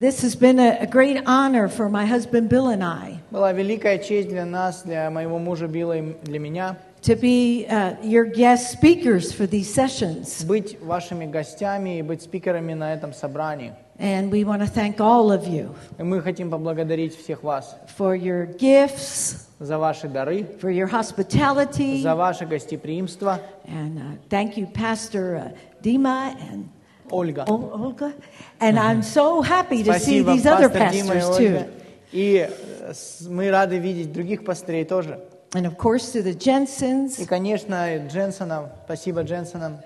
This has been a, a great honor for my husband Bill and I Была великая честь для нас, для моего мужа Билла и для меня, to be uh, your guest speakers for these sessions. быть вашими гостями и быть спикерами на этом собрании. And we want to thank all of you И мы хотим поблагодарить всех вас for your gifts, за ваши дары, for your hospitality, за ваше гостеприимство. and uh, thank you, Pastor uh, Dima and Ольга. Ol- Olga. And I'm so happy to see Спасибо, these other пастор Дима и pastors Ольга. too. И э, с- мы рады видеть других пастырей тоже. And of course, to the И, Jensens. конечно, Дженсонам. Спасибо Дженсонам.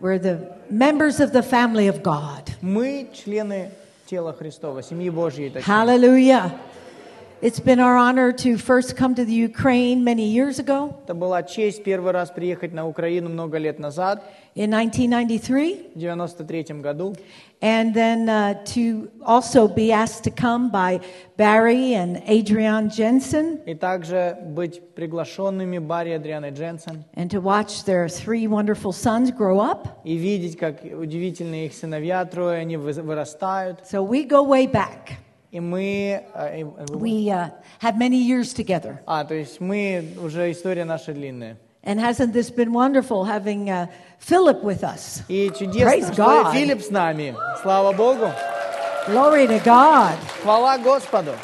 We're the members of the family of God. Мы члены тела Христова, семьи Божьей. точнее. Hallelujah. It's been our honor to first come to the Ukraine many years ago Это была честь первый раз приехать на Украину много лет назад, in 1993, в 93 году. and then uh, to also be asked to come by Barry and Adrian Jensen И также быть приглашенными Барри, Адриан и Дженсен. and to watch their three wonderful sons grow up. И видеть, как удивительные их сыновья, трое, они вы- вырастают. So we go way back. И мы... э, э, We uh, have many years together. А, то есть мы... Уже история наша длинная. And hasn't this been wonderful having uh, Philip with us? И чудесно, Praise что God. и Филипп с нами. Слава Богу. Glory to God. Хвала Господу.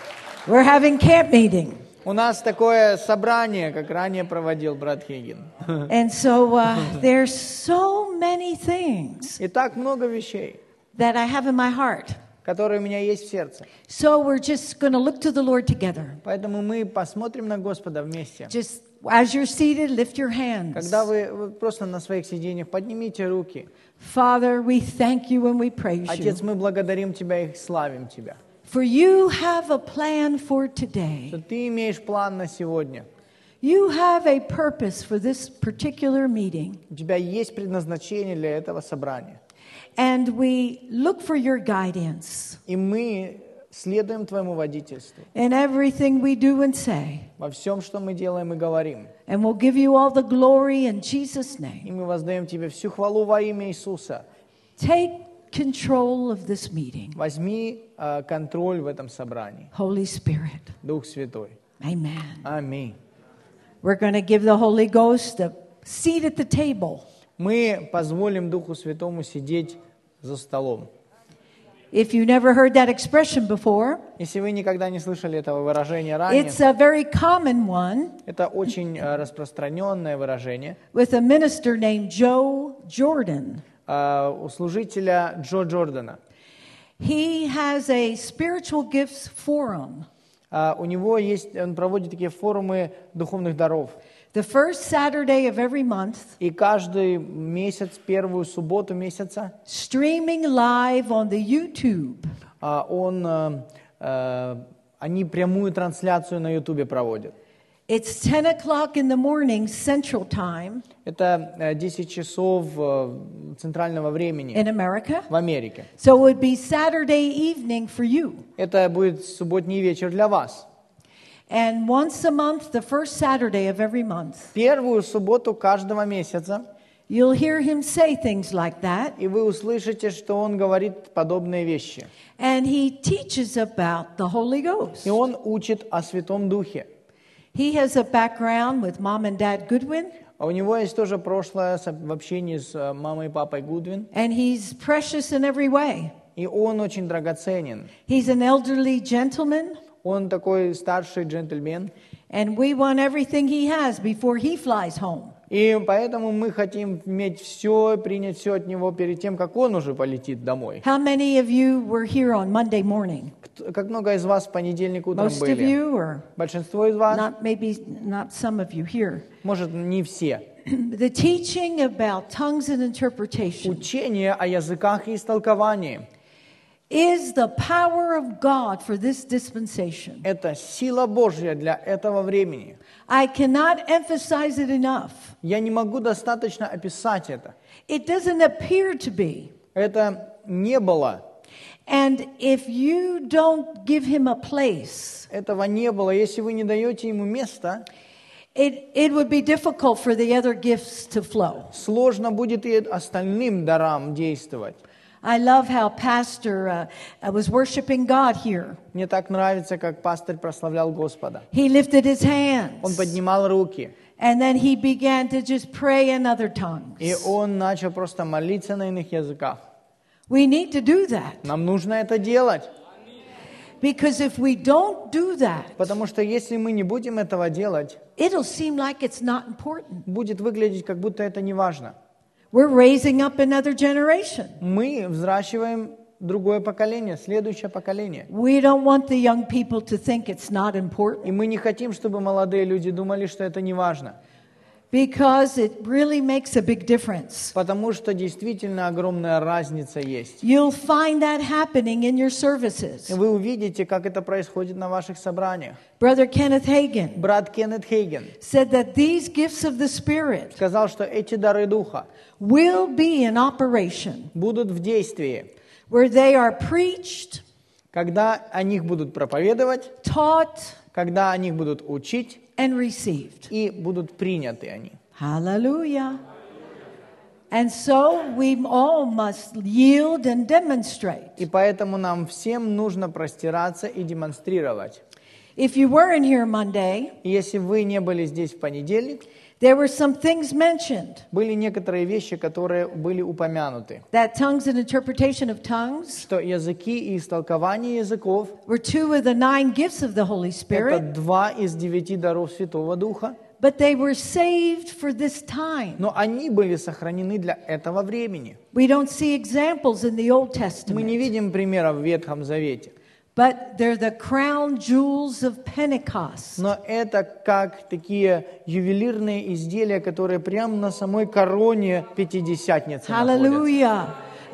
We're having camp meeting. У нас такое собрание, как ранее проводил брат Хигин. And so uh, there's so many things И так много вещей, that I have in my heart. Которые у меня есть в сердце. So we're just going to look to the Lord together. Поэтому мы посмотрим на Господа вместе. Just as you're seated, lift your hands. Когда вы, просто на своих сиденьях поднимите руки. Father, we thank you and we praise Отец, you. мы благодарим Тебя и славим Тебя. For you have a plan for today. Что Ты имеешь план на сегодня. You have a purpose for this particular meeting. У Тебя есть предназначение для этого собрания. And we look for your guidance И мы следуем Твоему водительству in everything we do and say. во всем, что мы делаем и говорим. And we'll give you all the glory in Jesus' name. И мы воздаем Тебе всю хвалу во имя Иисуса. Take control of this meeting. Возьми э, контроль в этом собрании. Holy Spirit. Дух Святой. Amen. Аминь. We're going to give the Holy Ghost a seat at the table. Мы позволим Духу Святому сидеть за столом. If you never heard that expression before, Если вы никогда не слышали этого выражения ранее, it's a very common one это очень э, распространенное выражение. with a minister named Joe Jordan. э, у служителя Джо Джордана. He has a spiritual gifts forum А, У него есть, он проводит такие форумы духовных даров. The first Saturday of every month, И каждый месяц, первую субботу месяца, streaming live on the YouTube. а, он, э, э, они прямую трансляцию на Ютубе проводят. It's 10 o'clock in the morning Central Time Это э, 10 часов э, центрального времени in America. в Америке. So it would be Saturday evening for you. Это будет субботний вечер для вас. And once a month, the first Saturday of every month, Первую субботу каждого месяца, you'll hear him say things like that. и вы услышите, что он говорит подобные вещи. And he teaches about the Holy Ghost. И он учит о Святом Духе. He has a background with mom and dad Goodwin, А у него есть тоже прошлое с- в общении с э, мамой и папой Гудвин. and he's precious in every way. И он очень драгоценен. He's an elderly gentleman, Он такой старший джентльмен. and we want everything he has before he flies home. И поэтому мы хотим иметь все, принять все от него перед тем, как он уже полетит домой. How many of you were here on Monday morning? Как много из вас в понедельник утром Most of были? you, or Большинство из вас? not maybe not some of you here. Может, не все. The teaching about tongues and interpretation Учение о языках и истолковании is the power of God for this dispensation. – это сила Божья для этого времени. I cannot emphasize it enough. Я не могу достаточно описать это. It doesn't appear to be. Это не было And if you don't give him a place, Этого не было. Если вы не даете ему места, it, it would be difficult for the other gifts to flow. сложно будет и остальным дарам действовать. I love how Pastor uh, uh, was worshiping God here. Мне так нравится, как пастырь прославлял Господа. He lifted his Он hands поднимал руки, and then he began to just pray in other tongues. и он начал просто молиться на иных языках. We need to do that Нам нужно это делать, because if we don't do that, потому что если мы не будем этого делать, it'll seem like it's not important. будет выглядеть, как будто это не важно. We're raising up another generation. Мы взращиваем другое поколение, следующее поколение. We don't want the young people to think it's not И important мы не хотим, чтобы молодые люди думали, что это не важно. because it really makes a big difference. Потому что действительно огромная разница есть. You'll find that happening in your services. И вы увидите, как это происходит на ваших собраниях. Brother Kenneth Hagin Брат Кеннет Хейген said that these gifts of the Spirit сказал, что эти дары Духа will be in operation будут в действии, where they are preached, когда о них будут проповедовать, taught, когда о них будут учить and received. и будут приняты они. Hallelujah. And so we all must yield and demonstrate. И поэтому нам всем нужно простираться и демонстрировать. If you weren't here Monday, если вы не были здесь в понедельник, there were some things mentioned были некоторые вещи, которые были упомянуты. that tongues and interpretation of tongues Что языки и истолкование языков were two of the nine gifts of the Holy – это Spirit, два из девяти даров Святого Духа, but they were saved for this time. но они были сохранены для этого времени. We don't see examples in the Old Мы не Testament, видим примеров в Ветхом Завете, but they're the crown jewels of Pentecost. но это как такие ювелирные изделия, которые прямо на самой короне Пятидесятницы. Hallelujah.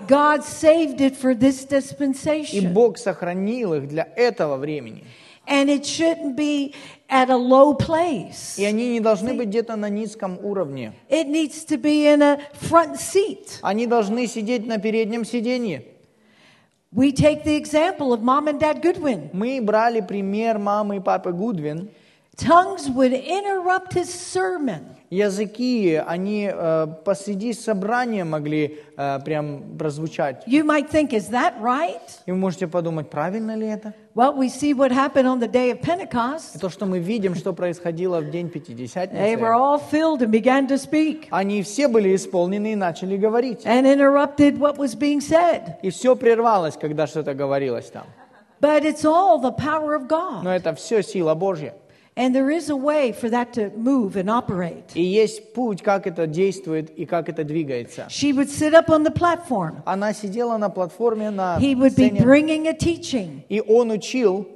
God saved it for this И dispensation. Бог сохранил их для этого времени. And it shouldn't be at a low place. И они не должны быть где-то на низком уровне. It needs to be in a front seat. Они должны сидеть на переднем сиденье. We take the example of mom and dad Goodwin. Мы брали пример мамы и папы Гудвин. Tongues would interrupt his sermon. Языки, они э, посреди собрания могли э, прям прозвучать. You might think, is that right? И вы можете подумать, правильно ли это? Well, we see what happened on the day of И Pentecost. то, что мы видим, что происходило в день They were Пятидесятницы, all filled and began to speak они все были исполнены и начали говорить. and interrupted what was being said. И все прервалось, когда что-то говорилось там. But it's all the power of God. Но это все сила Божья. And there is a way for that to move and operate. И есть путь, как это действует и как это двигается. She would sit up on the platform. Она сидела на платформе на He would be сцене, bringing a teaching. и он учил,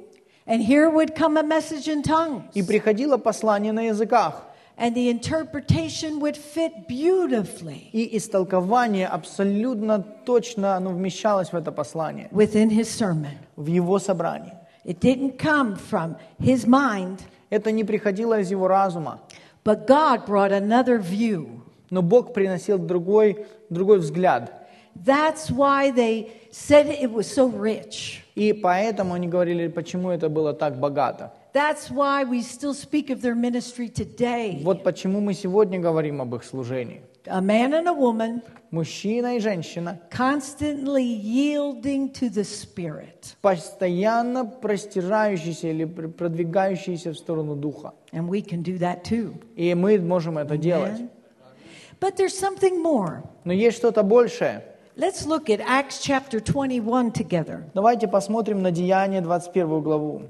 And here would come a message in tongues. и приходило послание на языках. And the interpretation would fit beautifully И истолкование абсолютно точно оно вмещалось в это послание, within his sermon. в его собрании. It didn't come from his mind, Это не приходило из его разума, but God brought another view. но Бог приносил другой, другой взгляд. That's why they said it was so rich. И поэтому они говорили, почему это было так богато. That's why we still speak of their ministry today. Вот почему мы сегодня говорим об их служении. A man and a woman Мужчина и женщина, constantly yielding to the Spirit. постоянно простирающиеся или пр- продвигающиеся в сторону Духа. And we can do that too. И мы можем это делать. Amen. But there's something more. Но есть что-то большее. Let's look at Acts chapter 21 together. Давайте посмотрим на Деяние 21 главу.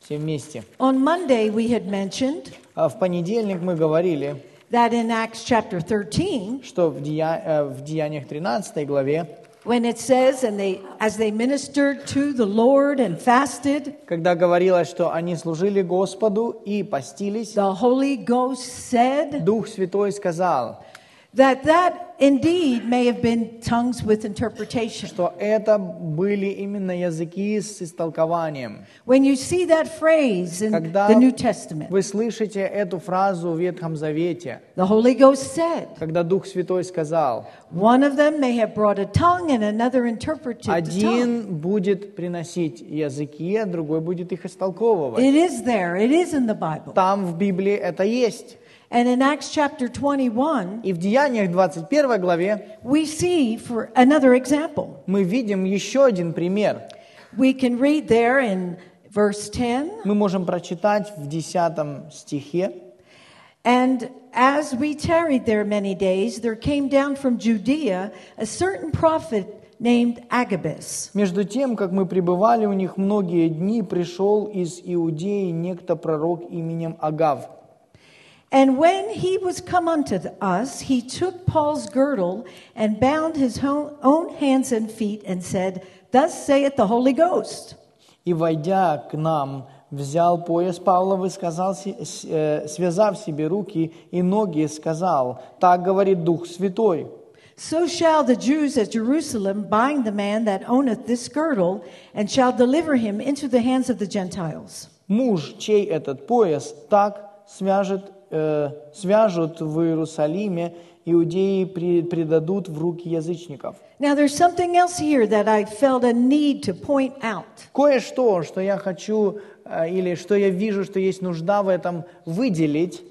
Все вместе. On Monday, we had mentioned А В понедельник мы говорили, that in Acts chapter 13, что в, Дея- э, в Деяниях 13 главе, when it says, and they, as they ministered to the Lord and fasted, когда говорилось, что они служили Господу и постились, the Holy Ghost said Дух Святой сказал, that that indeed may have been tongues with interpretation. что это были именно языки с истолкованием. When you see that phrase in Когда the New Testament, вы слышите эту фразу в Ветхом Завете, the Holy Ghost said, когда Дух Святой сказал, one of them may have brought a tongue and another interpreted the tongue. один будет приносить языки, а другой будет их истолковывать. It is there, it is in the Bible. Там в Библии это есть. And in Acts chapter 21, И в Деяниях 21 главе we see for another example. мы видим еще один пример. We can read there in verse 10 Мы можем прочитать в 10 стихе. And as we tarried there many days, there came down from Judea a certain prophet named Agabus. Между тем, как мы пребывали у них многие дни, пришел из Иудеи некто пророк именем Агав. And when he was come unto us, he took Paul's girdle and bound his own own hands and feet and said, Thus saith the Holy Ghost. И, войдя к нам, взял пояс Павлов и сказал, си- с- э, связав себе руки и ноги, сказал, так говорит Дух Святой, So shall the Jews at Jerusalem bind the man that owneth this girdle, and shall deliver him into the hands of the Gentiles. муж, чей этот пояс, так свяжет, э, свяжут в Иерусалиме, иудеи при- предадут в руки язычников. Now, there's something else here that I felt a need to point out. Кое-что, что я хочу, э, или что я вижу, что есть нужда в этом выделить,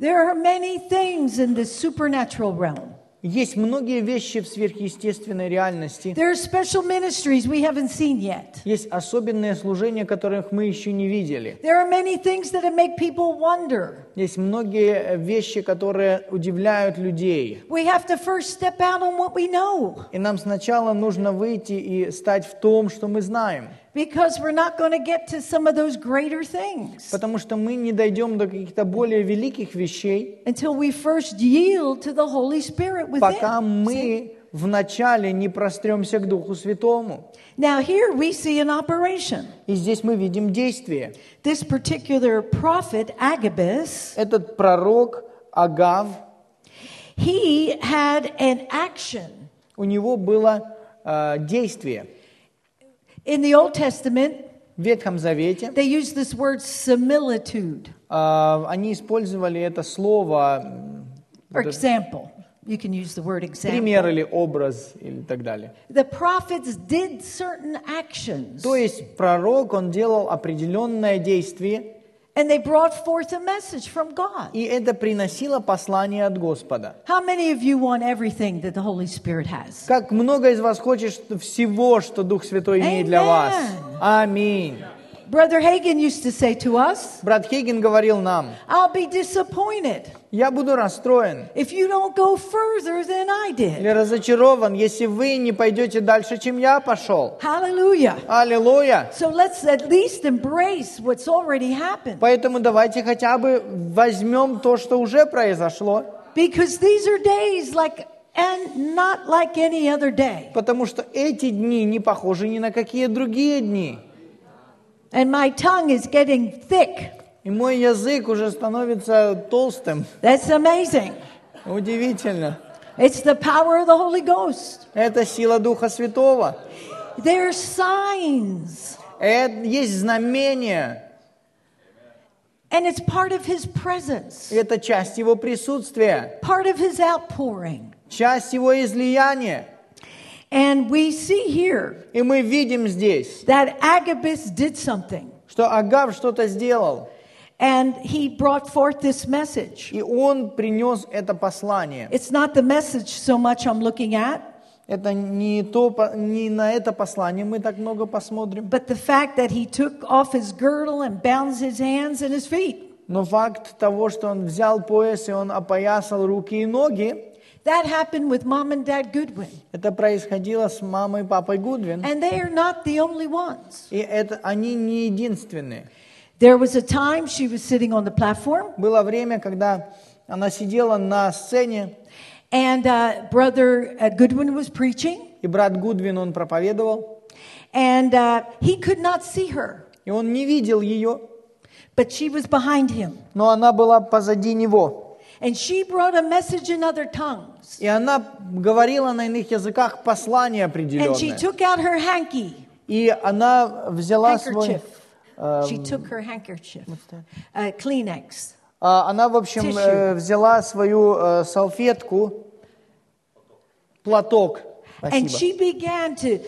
There are many things in the supernatural realm. Есть многие вещи в сверхъестественной реальности, There are special ministries we haven't seen yet. есть особенные служения, которых мы еще не видели. There are many things that make people wonder. Есть многие вещи, которые удивляют людей. We have to first step out on what we know И нам сначала нужно выйти и стать в том, что мы знаем. because we're not going to get to some of those greater things Потому что мы не дойдем до каких-то более великих вещей, until we first yield to the Holy Spirit within. пока See? мы вначале не простремся к Духу Святому. Now, here we see an operation. И здесь мы видим действие. This particular prophet, Agabus, Этот пророк Агав, he had an action. у него было э, действие. In the Old Testament, В Ветхом Завете they use this word similitude э, они использовали это слово, м, or вот это example. You can use the word пример example. или образ или так далее. The prophets did certain actions То есть пророк, он делал определенное действие, and they brought forth a message from God. и это приносило послание от Господа. How many of you want everything that the Holy Spirit has? Как много из вас хочет всего, что Дух Святой имеет для вас. Аминь. Brother Hagen used to say to us, Брат Хейген говорил нам, I'll be disappointed я буду расстроен if you don't go further than I или did. разочарован, если вы не пойдете дальше, чем я пошел. Hallelujah. Аллилуйя. So let's at least embrace what's already happened. Поэтому давайте хотя бы возьмем то, что уже произошло, Because these are days like, and not like any other day. потому что эти дни не похожи ни на какие другие дни. And my tongue is getting thick. И мой язык уже становится толстым. That's amazing. Удивительно. It's the power of the Holy Ghost. Это сила Духа Святого. There are signs, Это есть знамение. and it's part of His presence, И это часть Его присутствия, part of His outpouring. часть Его излияния. And we see here И мы видим здесь, that Agabus did something, что Агав что-то сделал. and he brought forth this message. И он принес это послание. It's not the message so much I'm looking at, Это не, то, по- не на это послание мы так много посмотрим. but the fact that he took off his girdle and bound his hands and his feet. Но факт того, что он взял пояс и он опоясал руки и ноги, That happened with mom and dad Goodwin. это происходило с мамой и папой Гудвин. And they are not the only ones. И это, они не единственные. There was a time she was sitting on the platform, Было время, когда она сидела на сцене, and uh, Brother uh, Goodwin was preaching, и брат Гудвин, он проповедовал, and uh, he could not see her, и он не видел ее, but she was behind him. но она была позади него. And she brought a message in other tongues. И она говорила на иных языках послание And she определенное. took out her hanky, И она взяла свой... handkerchief. She took her handkerchief, uh, Kleenex. а, Она, в общем, Tissue. э, взяла свою э, салфетку, платок, And спасибо. she began to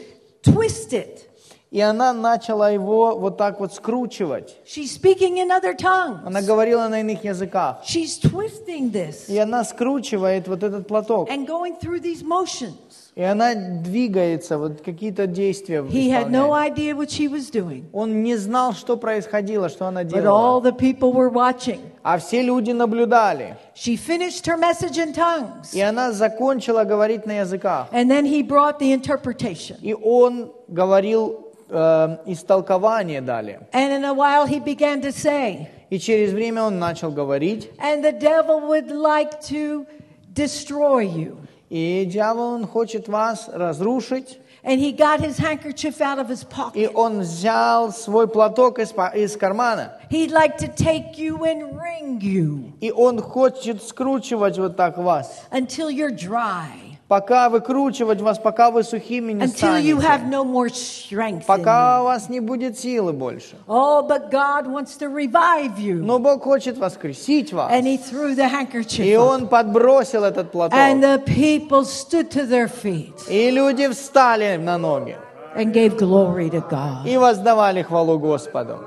twist it. И она начала его вот так вот скручивать. She's speaking in other tongues. Она говорила на иных языках. She's twisting this И она скручивает вот этот платок. and going through these motions. И она двигается, вот какие-то действия He had no idea what she was doing, Он не знал, что происходило, что она but all делала. the people were watching. А все люди наблюдали. She finished her message in tongues, И она закончила говорить на языках. and then he brought the interpretation. И он говорил э, истолкование далее. And in a while, he began to say, И через время он начал говорить. and the devil would like to destroy you. И дьявол, он хочет вас разрушить. And he got his handkerchief out of his И pocket. он взял свой платок из, па- из кармана. He'd like to take you and wring you И он хочет скручивать вот так вас. until you're dry, Пока выкручивать вас, пока вы сухими не until you have станете. no more strength. Пока у вас не будет силы больше. Oh, but God wants to revive you. Но Бог хочет воскресить вас. And he threw the И handkerchief. up. он подбросил этот платок. And the people stood to their feet И люди встали на ноги. and gave glory to God. И воздавали хвалу Господу.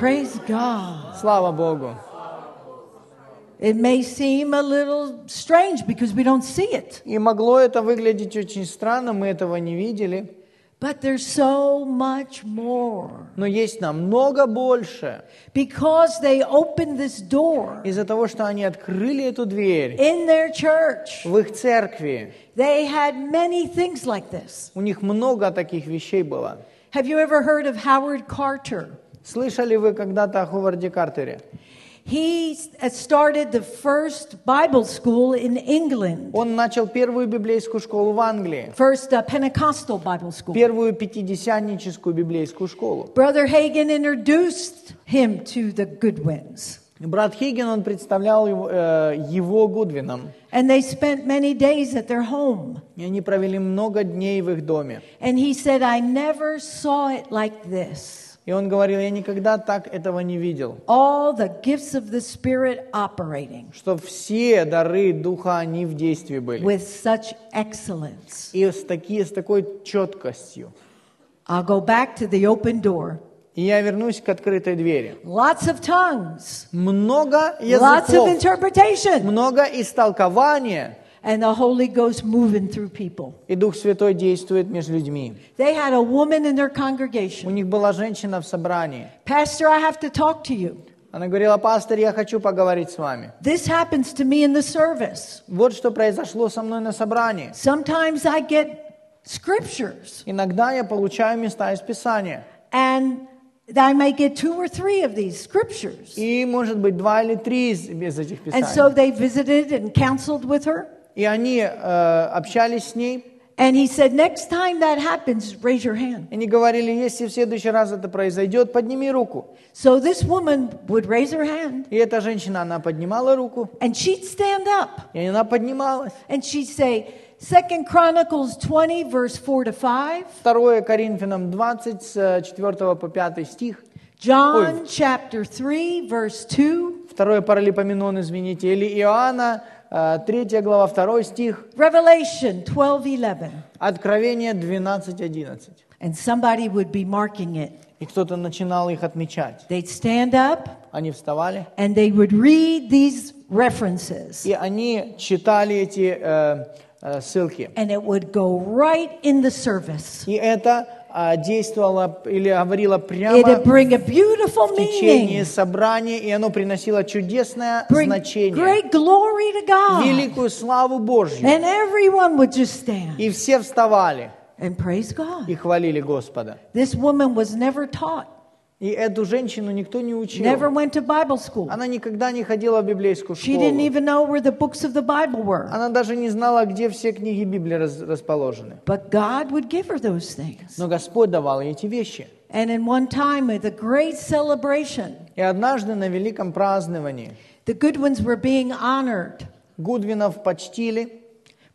Praise God. Слава Богу. It may seem a little strange because we don't see it, И могло это выглядеть очень странно, мы этого не видели. but there's so much more. Но есть намного больше. Because they opened this door Из-за того, что они открыли эту дверь in their church, в их церкви, they had many things like this. у них много таких вещей было. Have you ever heard of Howard Carter? Слышали вы когда-то о Ховарде Картере? He s- started the first Bible school in England, Он начал первую библейскую школу в Англии, first uh, Pentecostal Bible school. первую пятидесятническую библейскую школу. Brother Hagen introduced him to the Goodwins, Брат Хиггин, он представлял его, э, его Гудвином. and they spent many days at their home. И они провели много дней в их доме. And he said, I never saw it like this. И он говорил, я никогда так этого не видел. All the gifts of the Spirit operating Что все дары Духа, они в действии были. with such excellence. И с, таки, с такой четкостью. I'll go back to the open door. И я вернусь к открытой двери. Lots of tongues, Много lots of языков, interpretation, много истолкования, and the Holy Ghost moving through people. и Дух Святой действует между людьми. They had a woman in their У congregation. них была женщина в собрании. Pastor, I have to talk to you. Она говорила, пастор, я хочу поговорить с вами. This happens to me in the service. Вот что произошло со мной на собрании. Sometimes I get scriptures, Иногда я получаю места из Писания. and I may get two or three of these scriptures. И, может быть, два или три из, из этих And so Писаний. they visited and counseled with her. И они э, общались с ней. And he said, Next time that happens, raise your hand. Они говорили, если в следующий раз это произойдет, подними руку. So this woman would raise her hand И эта женщина, она поднимала руку, and she'd stand up и она поднималась. and she'd say, Second Chronicles 20, verse 4 to 5, Второе Коринфянам 20, с 4 по 5 стих. John chapter 3, verse 2, Второе Паралипоменон, извините. Или Иоанна, 3 глава, 2 стих. Revelation 12, 11. Откровение 12, 11. And somebody would be marking it. И кто-то начинал их отмечать. They'd stand up Они вставали, and they would read these references, и они читали эти э, э, ссылки. and it would go right in the service. И это а, действовало или говорило прямо в течение собрания, и оно приносило чудесное значение, great glory to God. великую славу Божью. And everyone would just stand И все вставали and praise God. и хвалили Господа. This woman was never taught, И эту женщину никто не учил. never went to Bible school. Она никогда не ходила в библейскую She didn't школу. even know where the books of the Bible were. Она даже не знала, где все книги Библии расположены. But God would give her those things. Но Господь давал ей эти вещи. And in one time, at great celebration, И однажды на великом праздновании the good ones were being honored Гудвинов почтили,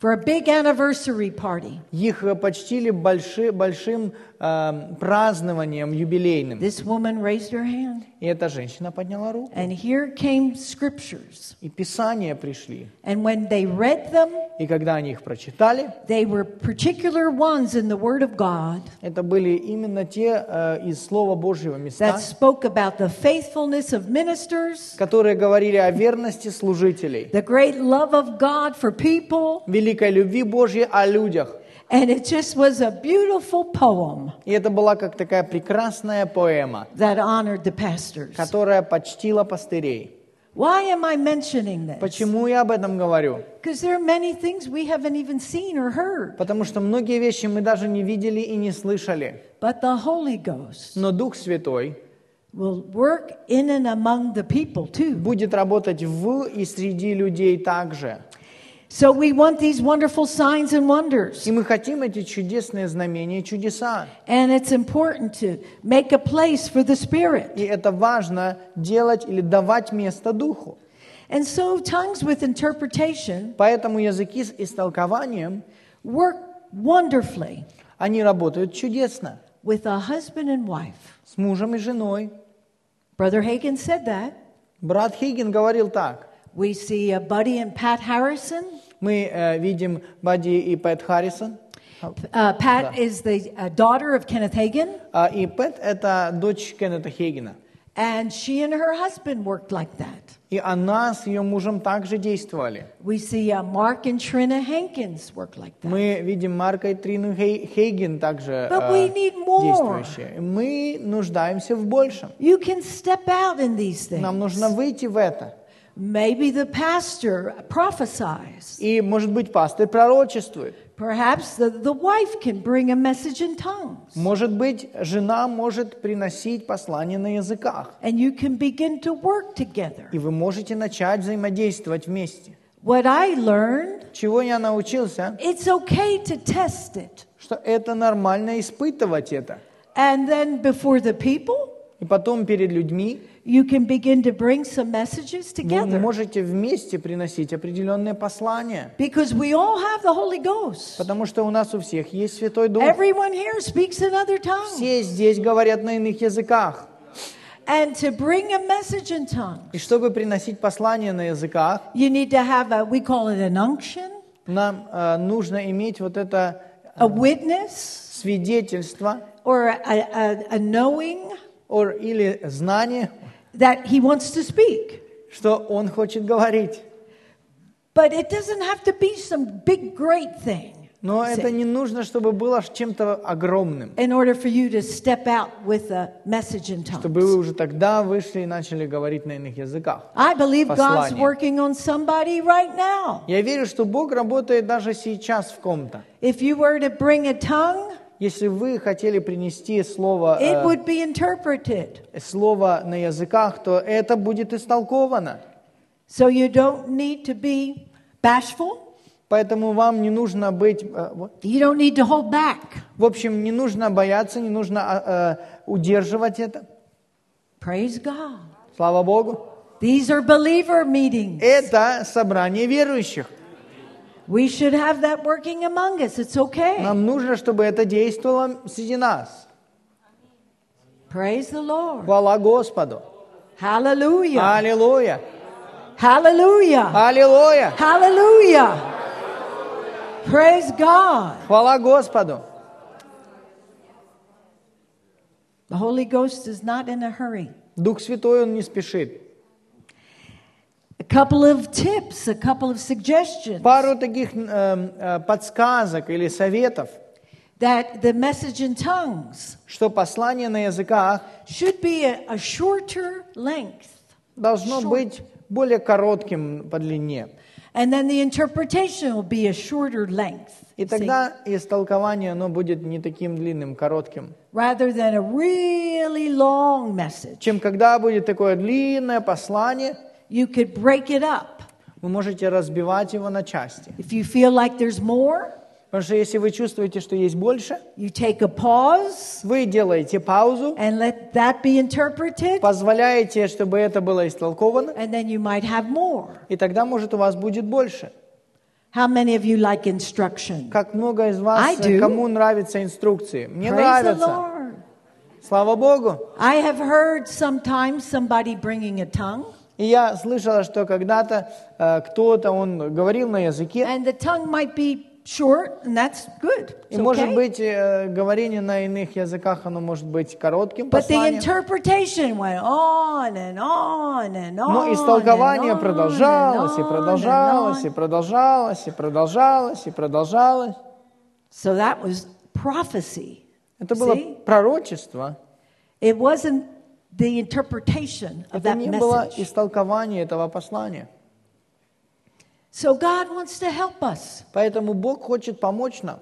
for a big anniversary party. Их почтили больши- большим э, празднованием юбилейным. This woman raised her hand, И эта женщина подняла руку. and here came scriptures. И Писания пришли. And when they read them, И когда они их прочитали, they were particular ones in the Word of God это были именно те э, из Слова Божьего места, that spoke about the faithfulness of ministers, которые говорили о верности служителей, the great love of God for people, великой любви Божьей о людях. And it just was a beautiful poem И это была как такая прекрасная поэма, that honored the pastors. которая почтила пастырей. Why am I mentioning this? Почему я об этом говорю? Because there are many things we haven't even seen or heard. Потому что многие вещи мы даже не видели и не слышали. But the Holy Ghost Но Дух Святой will work in and among the people too. будет работать в и среди людей также. So we want these wonderful signs and wonders. И мы хотим эти чудесные знамения и чудеса. And it's important to make a place for the Spirit. И это важно делать или давать место Духу. And so tongues with interpretation Поэтому языки с истолкованием, work wonderfully они работают чудесно. with a husband and wife. С мужем и женой. Brother Hagen said that. Брат Хиггин говорил так. We see uh, Buddy and Pat Harrison. Мы э, видим Бадди и Пэт Харрисон. Uh, Pat is the uh, daughter of Kenneth Hagen, А, И Пэт – это дочь Кеннета Хейгена. and she and her husband worked like that. И она с ее мужем также действовали. We see uh, Mark and Trina Hankins work like that. Мы видим Марка и Трину Хей- Хейген также But э, we need more. действующие. Мы нуждаемся в большем. You can step out in these Нам things. нужно выйти в это. Maybe the pastor prophesies. И, может быть, пастор пророчествует. Perhaps the, the wife can bring a message in tongues. Может быть, жена может приносить послание на языках. And you can begin to work together. И вы можете начать взаимодействовать вместе. What I learned, Чего я научился? it's okay to test it. Что это нормально испытывать это. And then before the people, И потом перед людьми you can begin to bring some messages вы together. можете вместе приносить определенные послания. Because we all have the Holy Ghost. Потому что у нас у всех есть Святой Дух. Everyone here speaks in other tongues. Все здесь говорят на иных языках. And to bring a message in tongues, И чтобы приносить послание на языках, you need to have a, we call it an unction, нам э, нужно иметь вот это a witness, свидетельство or a, a, a knowing or, или знание, that He wants to speak. что Он хочет говорить. But it doesn't have to be some big, great thing Но это не нужно, чтобы было чем-то огромным. in order for you to step out with a message in Чтобы tongues. вы уже тогда вышли и начали говорить на иных языках. I believe God's Послание. working on somebody right now. Я верю, что Бог работает даже сейчас в ком-то. If you were to bring a tongue, Если вы хотели принести слово, it э, would be interpreted. слово на языках, то это будет истолковано. So you don't need to be bashful. Поэтому вам не нужно быть... э. You don't need to hold back. В общем, не нужно бояться, не нужно а, э, удерживать это. Praise God. Слава Богу. These are believer meetings. Это собрание верующих. We should have that working among us. It's okay. Нам нужно, чтобы это действовало среди нас. Praise the Lord. Хвала Господу. Hallelujah. Аллилуйя. Hallelujah. Аллилуйя. Hallelujah. Praise God. Хвала Господу. The Holy Ghost is not in a hurry. Дух Святой, Он не спешит. Couple of tips, a couple of suggestions Пару таких э, э, подсказок или советов, that the message in tongues что послание на языках should be a, a shorter length. должно Short. быть более коротким по длине. And then the interpretation will be a shorter length. И тогда истолкование оно будет не таким длинным, коротким, rather than a really long message. чем когда будет такое длинное послание, You could break it up. вы можете разбивать его на части. If you feel like there's more, Потому что если вы чувствуете, что есть больше, you take a pause вы делаете паузу, and let that be interpreted, позволяете, чтобы это было истолковано, and then you might have more. и тогда, может, у вас будет больше. How many of you like instruction? Как много из вас, I do. э, кому нравятся инструкции? Мне Praise the нравятся. Lord. Слава Богу. I have heard sometimes somebody bringing a tongue, И я слышала, что когда-то э, кто-то, он говорил на языке, and the tongue might be short, and that's good. и It's может okay. быть э, говорение на иных языках, оно может быть коротким But the посланием. interpretation went on and on and on. Но истолкование продолжалось, и продолжалось, и продолжалось, и продолжалось, и продолжалось. So that was prophecy. Это было пророчество. It wasn't the interpretation of Это that не было message. истолкование этого послания. So God wants to help us. Поэтому Бог хочет помочь нам.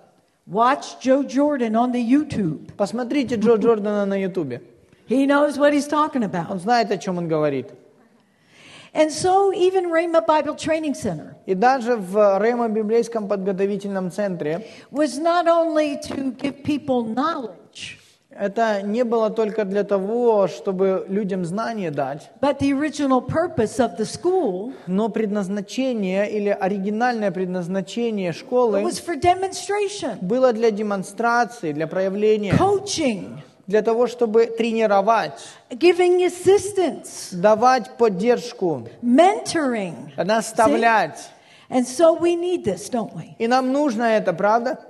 Watch Joe Jordan on the YouTube. Посмотрите Джо Джордана на Ютубе. He knows what he's talking Он about. знает, о чем он говорит. And so even Rhema Bible Training Center И даже в Рема библейском подготовительном центре was not only to give people knowledge, это не было только для того, чтобы людям знания дать, but the original purpose of the school но предназначение или оригинальное предназначение школы was for demonstration, было для демонстрации, для проявления, coaching, для того, чтобы тренировать, giving assistance, давать поддержку, mentoring. наставлять. And so we need this, don't we? И нам нужно это, правда?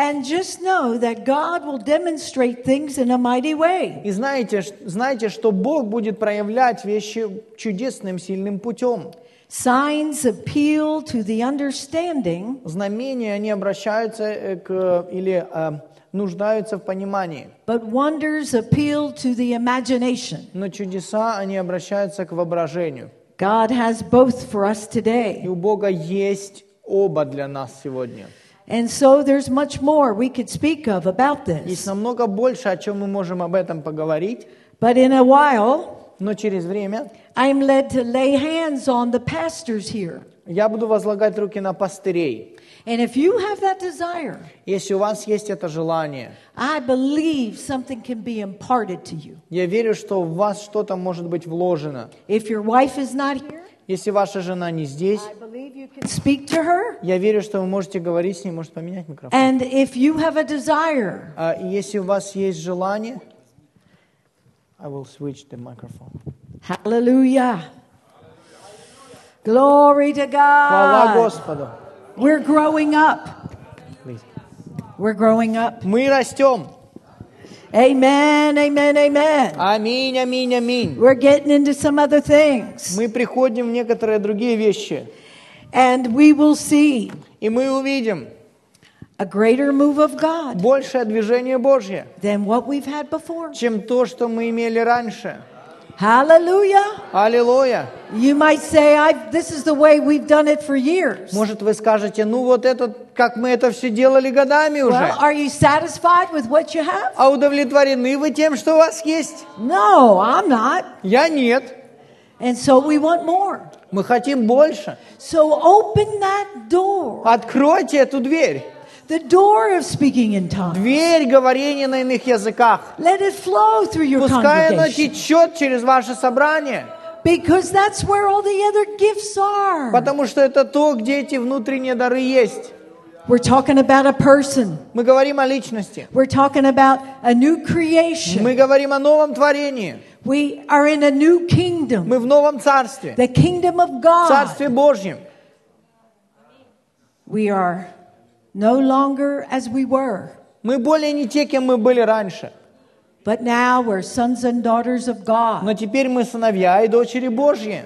And just know that God will demonstrate things in a mighty way. И знаете, ш- знаете, что Бог будет проявлять вещи чудесным, сильным путем. Signs appeal to the understanding, Знамения, они обращаются э, к, или э, нуждаются в понимании. but wonders appeal to the imagination. Но чудеса, они обращаются к воображению. God has both for us И today. у Бога есть оба для нас сегодня. And so there's much more we could speak of about Есть this. намного больше, о чем мы можем об этом поговорить, But in a while, но через время I'm led to lay hands on the pastors here. я буду возлагать руки на пастырей. And if you have that desire, Если у вас есть это желание, I believe something can be imparted to you. я верю, что в вас что-то может быть вложено. If your wife is not here, Если ваша жена не здесь, I я верю, что вы можете говорить с ней, может поменять микрофон. And if you have a desire, А если у вас есть желание, I will switch the microphone. hallelujah. Glory to Хвала God. Господу. We're growing up. Please. We're growing up. Мы растем. Amen, amen, amen. Аминь, аминь, аминь. We're getting into some other things. Мы приходим в некоторые другие вещи, And we will see и мы увидим a greater move of God большее движение Божье, than what we've had before. чем то, что мы имели раньше. Hallelujah. Аллилуйя. You might say, I've, this is the way we've done it for years. Может, вы скажете, ну вот это, как мы это все делали годами уже. Well, are you satisfied with what you have? А удовлетворены вы тем, что у вас есть? No, I'm not. Я нет. And so we want more. Мы хотим больше. So open that door. Откройте эту дверь. The door of speaking in tongues. Дверь говорения на иных языках. Let it flow through your Пускай она течет через ваше собрание. Because that's where all the other gifts are. Потому что это то, где эти внутренние дары есть. We're talking about a person. Мы говорим о личности. We're talking about a new creation. Мы говорим о новом творении. We are in a new kingdom. Мы в новом царстве. The kingdom of God. Царстве Божьем. We are no longer as we were, Мы более не те, кем мы были раньше. but now we're sons and daughters of God. Но теперь мы сыновья и дочери Божьи.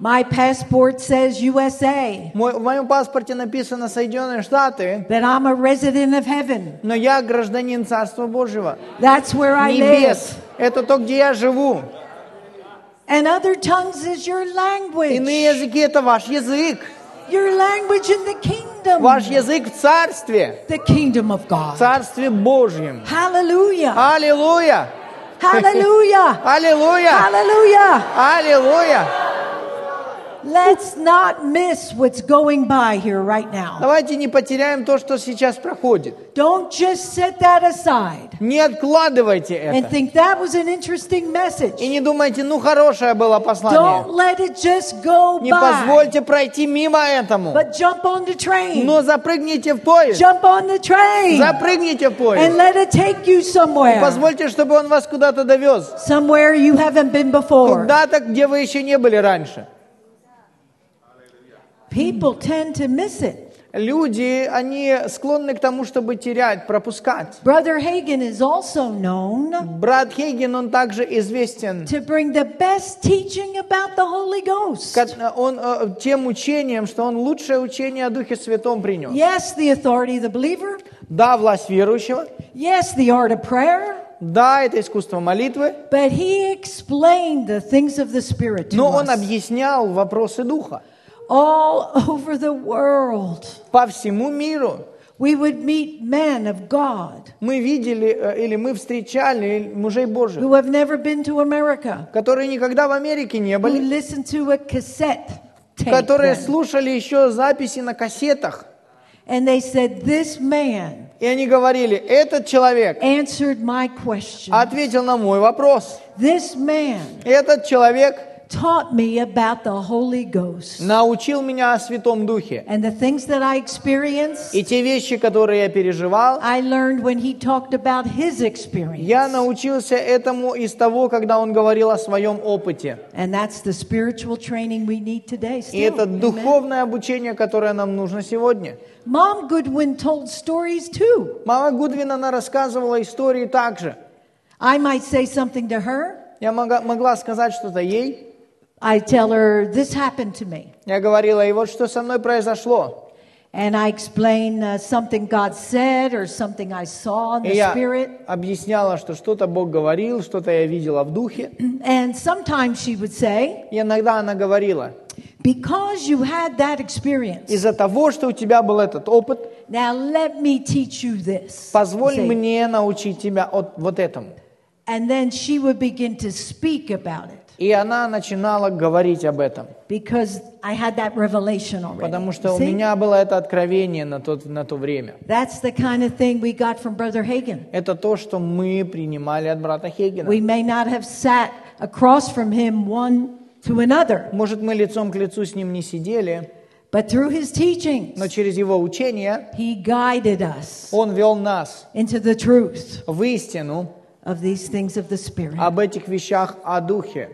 My passport says USA, Мой- в моем паспорте написано Соединенные Штаты, that I'm a resident of heaven. но я гражданин Царства Божьего. That's where I Небес. live. Это то, где я живу. And other tongues is your language. Иные языки – это ваш язык. Your language in the kingdom. Ваш язык в Царстве. The kingdom of God. Царстве Божьем. Hallelujah. Аллилуйя! Hallelujah. Аллилуйя! Hallelujah. Аллилуйя! Let's not miss what's going by here right now. Давайте не потеряем то, что сейчас проходит. Don't just set that aside Не откладывайте and это. think that was an interesting И message. не думайте, ну хорошее было Don't послание. let it just go Не by, позвольте пройти мимо этому. but jump on the train. Но запрыгните в поезд. Jump on the train Запрыгните в and поезд. let it take you somewhere. Позвольте, чтобы он вас куда-то довез. Somewhere you haven't been before. Куда-то, где вы еще не были раньше. People tend to miss it. Люди, они склонны к тому, чтобы терять, пропускать. Brother Hagen is also known Брат Хейген, он также известен to bring the best teaching about the Holy Ghost. как- он, э, тем учением, что он лучшее учение о Духе Святом принес. Yes, the authority of the believer. Да, власть верующего. Yes, the art of prayer. Да, это искусство молитвы. But he explained the things of the Spirit to Но он us объяснял вопросы Духа all over the world. по всему миру. We would meet men of God Мы видели э, или мы встречали мужей Божьих, who have never been to America, которые никогда в Америке не who были, listened to a cassette tape. которые then. слушали еще записи на кассетах. And they said, This man И они говорили, этот человек answered my question. ответил на мой вопрос. This man Этот человек taught me about the Holy Ghost. научил меня о Святом Духе. And the things that I experienced, И те вещи, которые я переживал, I learned when he talked about his experience. я научился этому из того, когда он говорил о своем опыте. And that's the spiritual training we need today. И Still. это Amen. духовное обучение, которое нам нужно сегодня. Mom Goodwin told stories too. Мама Гудвин, она рассказывала истории также. I might say something to her. Я могла сказать что-то ей. I tell her, This happened to me. Я говорила, и вот что со мной произошло. And I explain uh, something God said or something I saw in И the я Spirit. объясняла, что что-то Бог говорил, что-то я видела в духе. And sometimes she would say, И иногда она говорила, Because you had that experience, из-за того, что у тебя был этот опыт, now let me teach you this. позволь Say, мне научить тебя от вот этому. And then she would begin to speak about it И она начинала говорить об этом, because I had that revelation already. потому что у See? меня было это откровение на, тот, на то время. That's the kind of thing we got from Brother Hagen. Это то, что мы принимали от брата Хейгена. We may not have sat across from him one to another, Может, мы лицом к лицу с ним не сидели, but through his teachings, но через его учение he guided us он вел нас into the truth в истину of these things of the Spirit. об этих вещах о духе.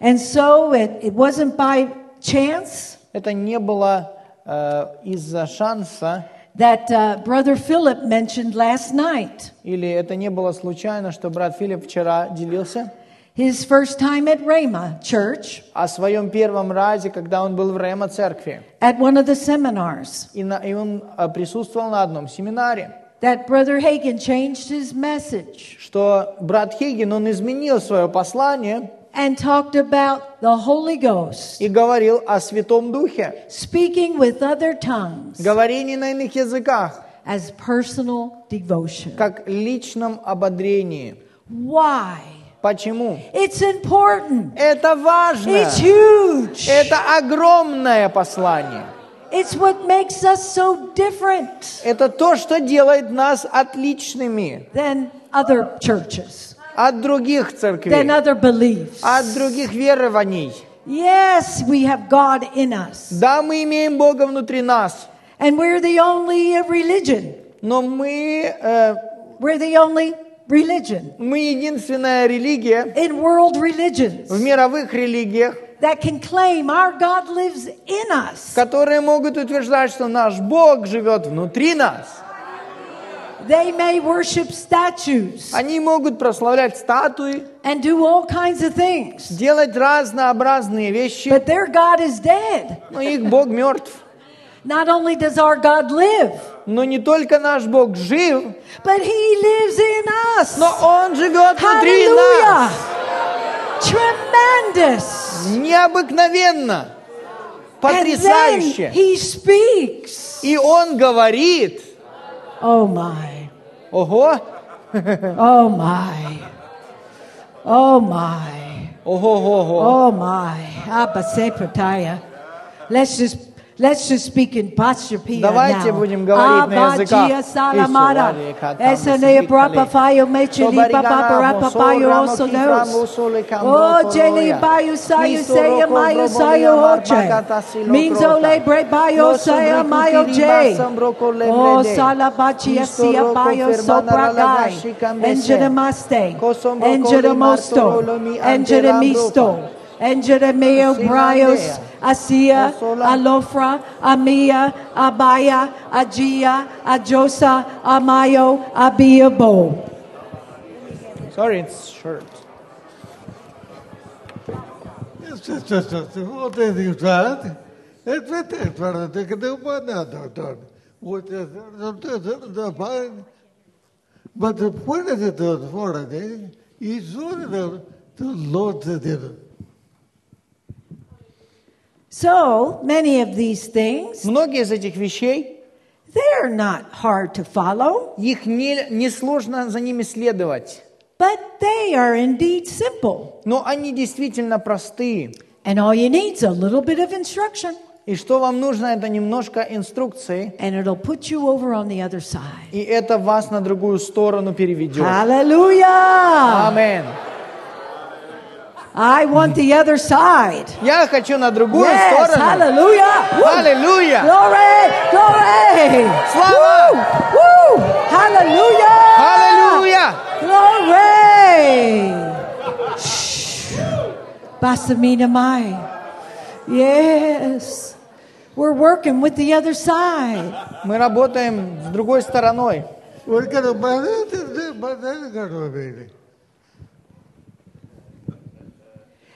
And so it, it wasn't by chance Это не было э, из-за шанса, that uh, Brother Philip mentioned last night. Или это не было случайно, что брат Филипп вчера делился? His first time at Rhema Church. О своем первом разе, когда он был в Рема церкви. at one of the seminars. И, на- и он э, присутствовал на одном семинаре, That Brother Hagen changed his message. Что брат Хейген, он изменил свое послание and talked about the Holy Ghost, и говорил о Святом Духе, speaking with other tongues говорении на иных языках, as personal devotion. как личном ободрении. Why? Почему? It's important. Это важно. It's huge. Это огромное послание. It's what makes us so different Это то, что делает нас отличными than other churches, от других than церквей, other beliefs. от других верований. Yes, we have God in us, Да, мы имеем Бога внутри нас, and we're the only religion. но мы, э, We're the only religion мы единственная религия in world religions в мировых религиях, that can claim our God lives in us. которые могут утверждать, что наш Бог живет внутри нас. They may worship statues Они могут прославлять статуи, and do all kinds of things, делать разнообразные вещи, but their God is dead. но их Бог мертв. Not only does our God live, Но не только наш Бог жив, but He lives in us. но Он живет внутри Hallelujah! нас. Tremendous. Необыкновенно, And then потрясающе. He speaks. И Он говорит, Oh my. Oho. oh my. Oh my. Oh ho ho ho. Oh my. Abba Sepataya. Let's just let's just speak in Pachapia Давайте now. будем говорить на языках. Abba Salamara. Ису, Варика, Esene Тамбы, brapa Сибикали. fayo mechili Собаригана, papa Босо, payo Рамо, also Кифраму, knows. Соле, Камбро, Oh, Jenny Короя. bayo sayo Мисо, saya Роко, mayo Дроболя, sayo Марбаката, hoche. Сило, Minzo Крота. le bre bayo Лосо, saya Бреку, mayo Кириба, je. Самброко, Лебреде. Oh, salabachi Исто, asia Роко, bayo Фермана, sopragai. Ралагаши, Камбесе. Enjeremaste. Косом, Роко, Enjeremosto. Лимартороми, Enjeremisto. Антеландропа. Enjeremeo Simandea. brios. Asia, Osola. Alofra, Amia, Abaya, Agia, Ajosa, Amayo, Abiabo. Sorry, it's short. Вот эти жад, это это правда, que deu uma nada, então. Вот это, это, это, fine. But the point of the third for it is one of the the Lord did. So many of these things, Многие из этих вещей, they're not hard to follow, их не, сложно за ними следовать. but they are indeed simple. Но они действительно простые. And all you need is a little bit of instruction, И что вам нужно, это немножко инструкции, and it'll put you over on the other side. и это вас на другую сторону переведет. Hallelujah! Амин. I want the other side. Я хочу на другую Yes, сторону. hallelujah! Woo! Аллилуйя! Glory! Glory! Слава! Woo! Woo! Hallelujah! Аллилуйя! Glory! Shh. Basamina Mai. Yes. We're working with the other side. Мы работаем с другой стороной.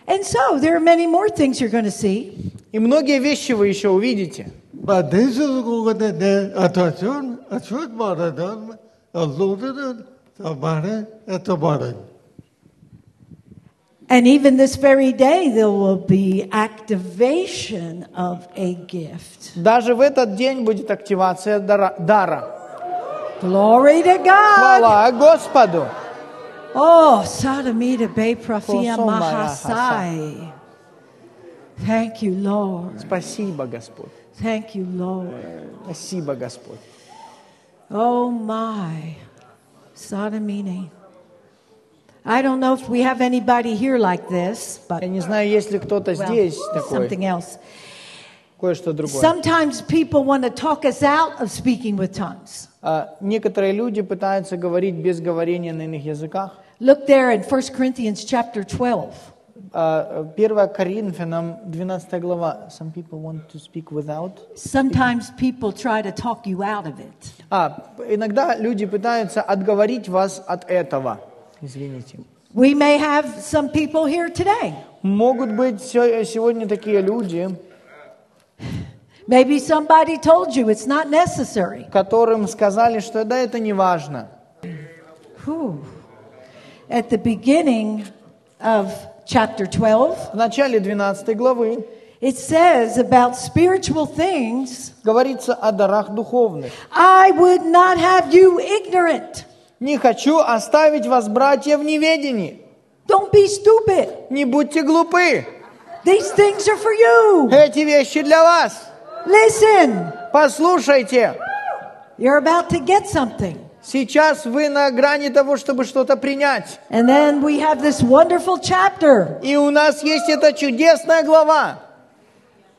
And so there are many more things you're going to see. И многие вещи вы еще увидите. But this is going to be attention, a short marathon, a loaded, a marathon, at the marathon. And even this very day, there will be activation of a gift. Даже в этот день будет активация дара. дара. Glory to God. Хвала Господу! Oh, Sadamita Be Prafia Kosomaya Mahasai. Thank you, Lord. Спасибо, Господь. Thank you, Lord. Спасибо, Господь. Oh, my. Sadamine. I don't know if we have anybody here like this, but Я не знаю, есть ли кто-то well, здесь такой, something else. кое-что другое. Sometimes people want to talk us out of speaking with tongues. А, некоторые люди пытаются говорить без говорения на иных языках. Look there in 1 Corinthians chapter 12. А, 1 Коринфянам, 12 глава. Some people want to speak without. Sometimes people try to talk you out of it. А, иногда люди пытаются отговорить вас от этого. Извините. We may have some people here today. Могут быть се- сегодня такие люди, Maybe somebody told you it's not necessary. которым сказали, что да, это не важно. Whew. At the beginning of chapter 12, В начале 12 главы it says about spiritual things говорится о дарах духовных. I would not have you ignorant. Не хочу оставить вас, братья, в неведении. Don't be stupid. Не будьте глупы. These things are for you. Эти вещи для вас. Listen, Послушайте. you're about to get something. Сейчас вы на грани того, чтобы что-то принять. And then we have this wonderful chapter. И у нас есть эта чудесная глава.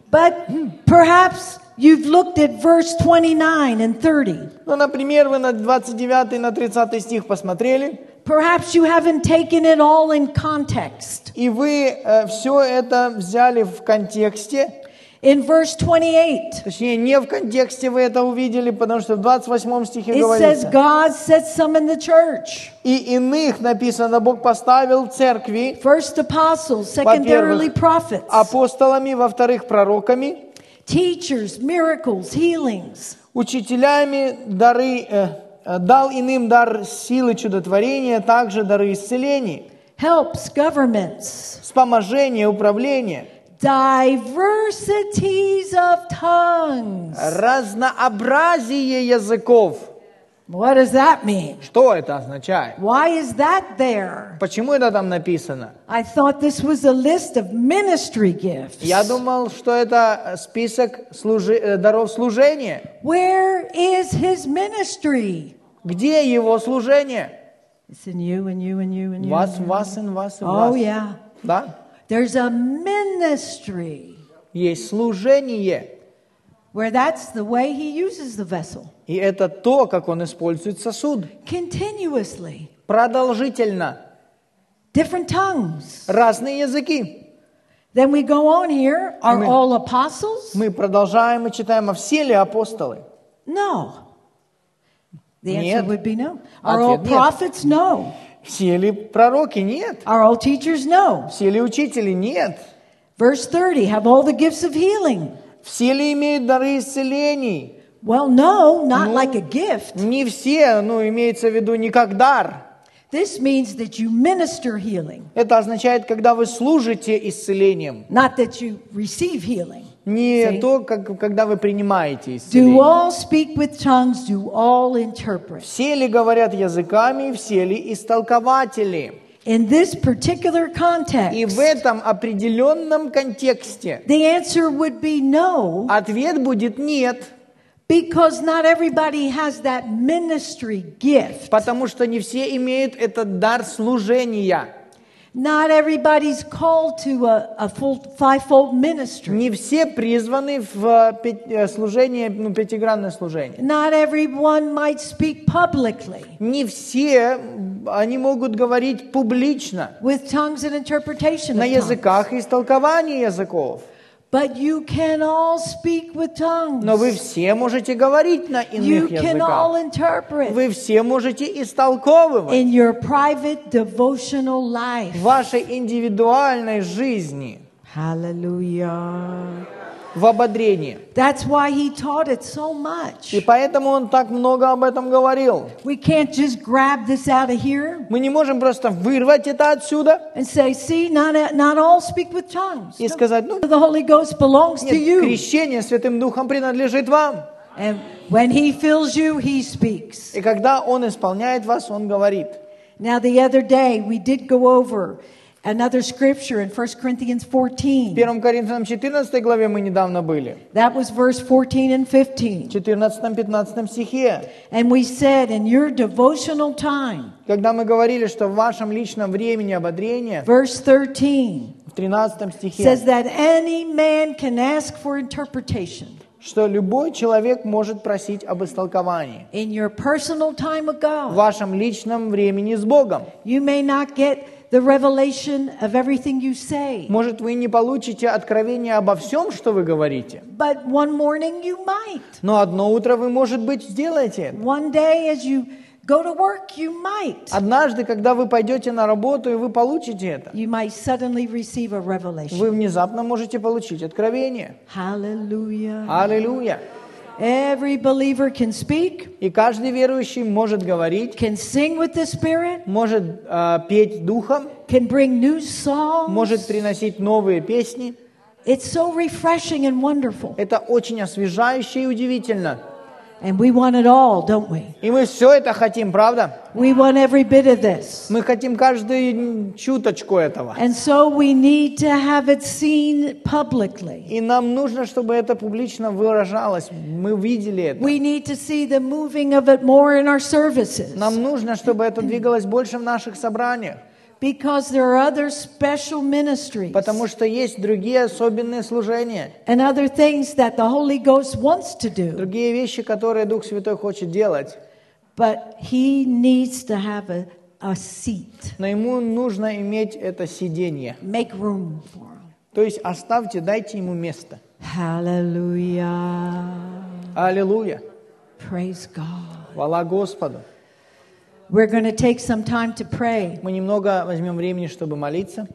But perhaps you've looked at verse 29 and 30. Ну, например, вы на 29 и на 30 стих посмотрели, Perhaps you haven't taken it all in context. и вы все это взяли в контексте, In verse 28, точнее, не в контексте вы это увидели, потому что в 28 стихе it says говорится, God set some in the church. и иных написано, Бог поставил церкви First apostles, secondarily prophets, апостолами, во-вторых, пророками, teachers, miracles, healings. учителями, дары, э, э, дал иным дар силы чудотворения, также дары исцелений, helps, governments, вспоможения, управления, diversities of tongues. разнообразие языков. What does that mean? Что это означает? Why is that there? Почему это там написано? I thought this was a list of ministry gifts. Я думал, что это список служи- э, даров служения. Where is his ministry? Где его служение? It's in you and you and you and you. Вас, and you. вас, и вас, и Oh, вас. yeah. Да? There's a ministry Есть служение. where that's the way he uses the vessel И это то, как он использует сосуд. continuously. Продолжительно. Different tongues. Разные языки. Then we go on here. Are Amen. all apostles? Мы продолжаем и читаем, а все ли апостолы? No. The answer Нет. would be no. Are all Ответ нет. prophets? No. Все ли пророки? Нет. Are all teachers? No. Все ли учители? Нет. Verse 30 Have all the gifts of healing? Все ли имеют дары исцелений? Well, no, not No. like a gift. Не все, ну, имеется в виду не как дар. This means that you minister healing, Это означает, когда вы служите исцелением. not that you receive healing. Не то, как, когда вы принимаете Do all speak with tongues? Do all interpret? Все ли говорят языками, все ли истолкователи? In this particular И context, в этом определенном контексте the answer would be no, ответ будет нет, because not everybody has that ministry gift. потому что не все имеют этот дар служения. Not everybody's called to a, a full fivefold ministry. Не все призваны в э, пять- э, служение, ну, пятигранное служение. Not everyone might speak publicly Не все, м, они могут говорить публично, with tongues and interpretation. на Of tongues. языках и истолковании языков. But you can all speak with tongues. Но вы все можете говорить на You иных can all языках. interpret Вы все можете истолковывать in your private devotional life. в вашей индивидуальной жизни, Hallelujah. В ободрении. That's why he taught it so И much. поэтому он так много об этом говорил. We can't just grab this out of here Мы не можем просто вырвать это отсюда and say, see, not, not all speak with tongues. и сказать, ну, The Holy Ghost belongs to нет, you. крещение Святым Духом принадлежит вам. And when he fills you, he speaks. И когда Он исполняет вас, Он говорит. Now, the other day, we did go over another scripture in 1 Corinthians В 14. 1 Коринфянам 14 главе мы недавно были. That was verse 14 and 15. В 14-15 стихе. And we said, in your devotional time, Когда мы говорили, что в вашем личном времени ободрения, verse 13 в 13 стихе, says that any man can ask for interpretation. что любой человек может просить об истолковании. In your personal time with В God, вашем личном времени с Богом. you may not get the revelation of everything you say, Может, вы не получите откровение обо всем, что вы говорите, but one morning you might. но одно утро вы, может быть, сделаете. One day as you go to work, you might. Однажды, когда вы пойдете на работу и вы получите это, You might suddenly receive a revelation. вы внезапно можете получить откровение. Hallelujah. Аллилуйя! Every believer can speak, И каждый верующий может говорить, can sing with the Spirit, может э, петь духом, can bring new songs. может приносить новые песни. It's so refreshing and wonderful. Это очень освежающе и удивительно. And we want it all, don't we? И мы все это хотим, правда? We want every bit of this. Мы хотим каждую чуточку этого. And so we need to have it seen publicly. И нам нужно, чтобы это публично выражалось. Мы видели это. We need to see the moving of it more in our services. Нам нужно, чтобы это двигалось больше в наших собраниях. Because there are other special ministries Потому что есть другие особенные служения. and other things that the Holy Ghost wants to do. Другие вещи, которые Дух Святой хочет делать. But He needs to have a, a seat. Но ему нужно иметь это сиденье. Make room for Him. То есть оставьте, дайте ему место. Hallelujah. Аллилуйя. Praise God. Хвала Господу. We're going to take some time to pray. Мы немного возьмем времени, чтобы молиться.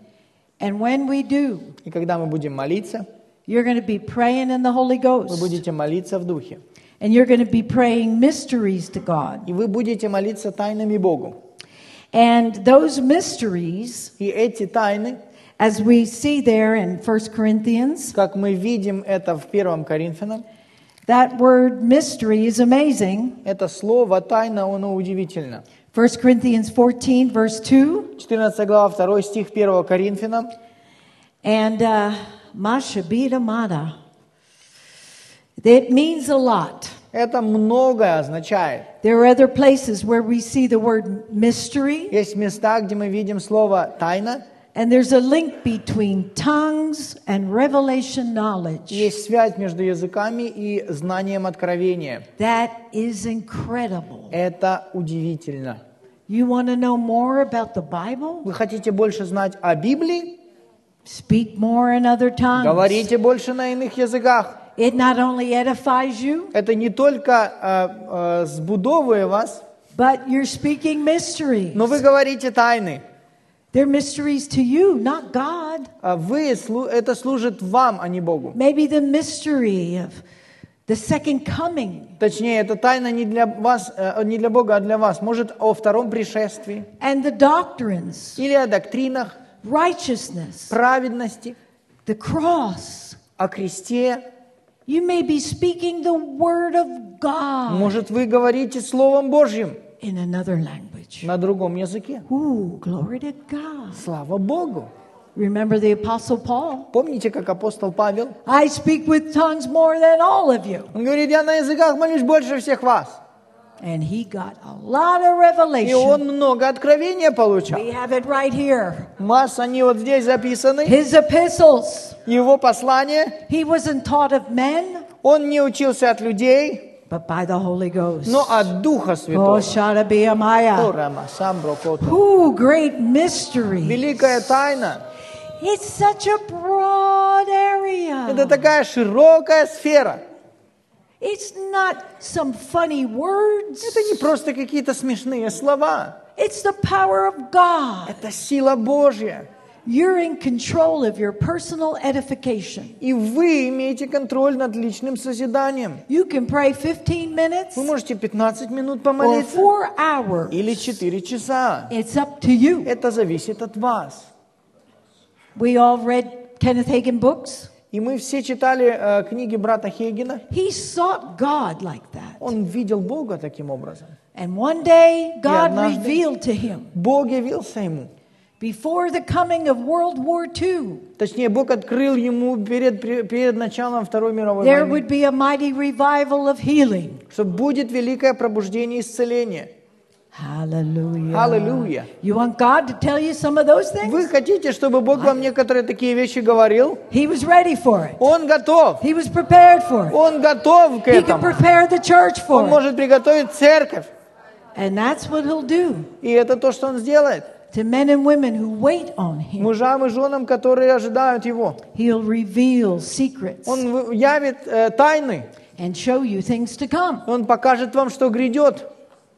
And when we do, И когда мы будем молиться, you're going to be praying in the Holy вы Ghost. будете молиться в Духе. And you're going to be praying mysteries to God. И вы будете молиться тайнами Богу. And those mysteries, И эти тайны, as we see there in 1 Corinthians, как мы видим это в 1 Коринфянам, That word mystery is amazing. Это слово «тайна», оно удивительно. 1 Corinthians 14, verse 2. 14 глава, 2 стих 1 Коринфянам. And uh, Mashabita Mata. It means a lot. Это многое означает. There are other places where we see the word mystery, Есть места, где мы видим слово «тайна», and there's a link between tongues and revelation knowledge. есть связь между языками и знанием откровения. That is incredible. Это удивительно. You want to know more about the Bible? Вы хотите больше знать о Библии? Speak more in other tongues. Говорите больше на иных языках. It not only edifies you, Это не только э, э, сбудовывает вас, but you're speaking mysteries. но вы говорите тайны. They're mysteries to you, not God. А Вы, слу- это служит вам, а не Богу. Maybe the mystery of the second coming Точнее, это тайна не для вас, э, не для Бога, а для вас. Может, о втором пришествии and the doctrines, или о доктринах, righteousness, праведности, the cross. о кресте. You may be speaking the word of God Может, вы говорите Словом Божьим in another language. На другом языке. Ooh, glory to God. Слава Богу! Remember the Apostle Paul? Помните, как апостол Павел? I speak with tongues more than all of you. Он говорит, я на языках молюсь больше всех вас. And he got a lot of И revelation. он много откровения получал. We have it right here. Масса, они вот здесь записаны. His epistles. Его послание. He wasn't taught of men, Он не учился от людей, but by the Holy Ghost. но от Духа Oh, Святого. Самбро, кото. Ooh, great mystery. Великая тайна. It's such a broad area. Это такая широкая сфера. It's not some funny words. Это не просто какие-то смешные слова. It's the power of God. Это сила Божья. You're in control of your personal edification. И вы имеете контроль над личным созиданием. You can pray 15 minutes Вы можете 15 минут or помолиться. four hours. Или 4 часа. It's up to you. Это зависит от вас. We all read Kenneth Hagin books. И мы все читали э, книги брата Хейгена. He sought God like that. Он видел Бога таким образом. And one day, God однажды- revealed to him Бог явился ему. Before the coming of World War II, Точнее, Бог открыл ему перед, перед началом Второй мировой there войны, would be a mighty revival of healing. что будет великое пробуждение и исцеление. Hallelujah. Hallelujah. You want God to tell you some of those things? Вы хотите, чтобы Бог вам некоторые такие вещи говорил? He was ready for it. Он готов. He was prepared for it. Он готов к He can этому. prepare the church Он for it. может приготовить церковь. And that's what he'll do И это то, что он сделает. To men and women who wait on him. Мужам и женам, которые ожидают его. He'll reveal secrets Он явит э, тайны. and show you things to come. Он покажет вам, что грядет.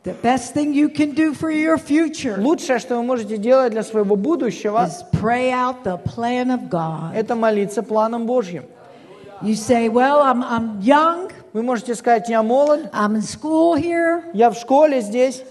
The best thing you can do for your future Лучшее, что вы можете делать для своего будущего, is pray out the plan of God. это молиться планом Божьим. You say, Well, I'm, I'm young, Вы можете сказать, я молод, I'm in school here, я в школе здесь,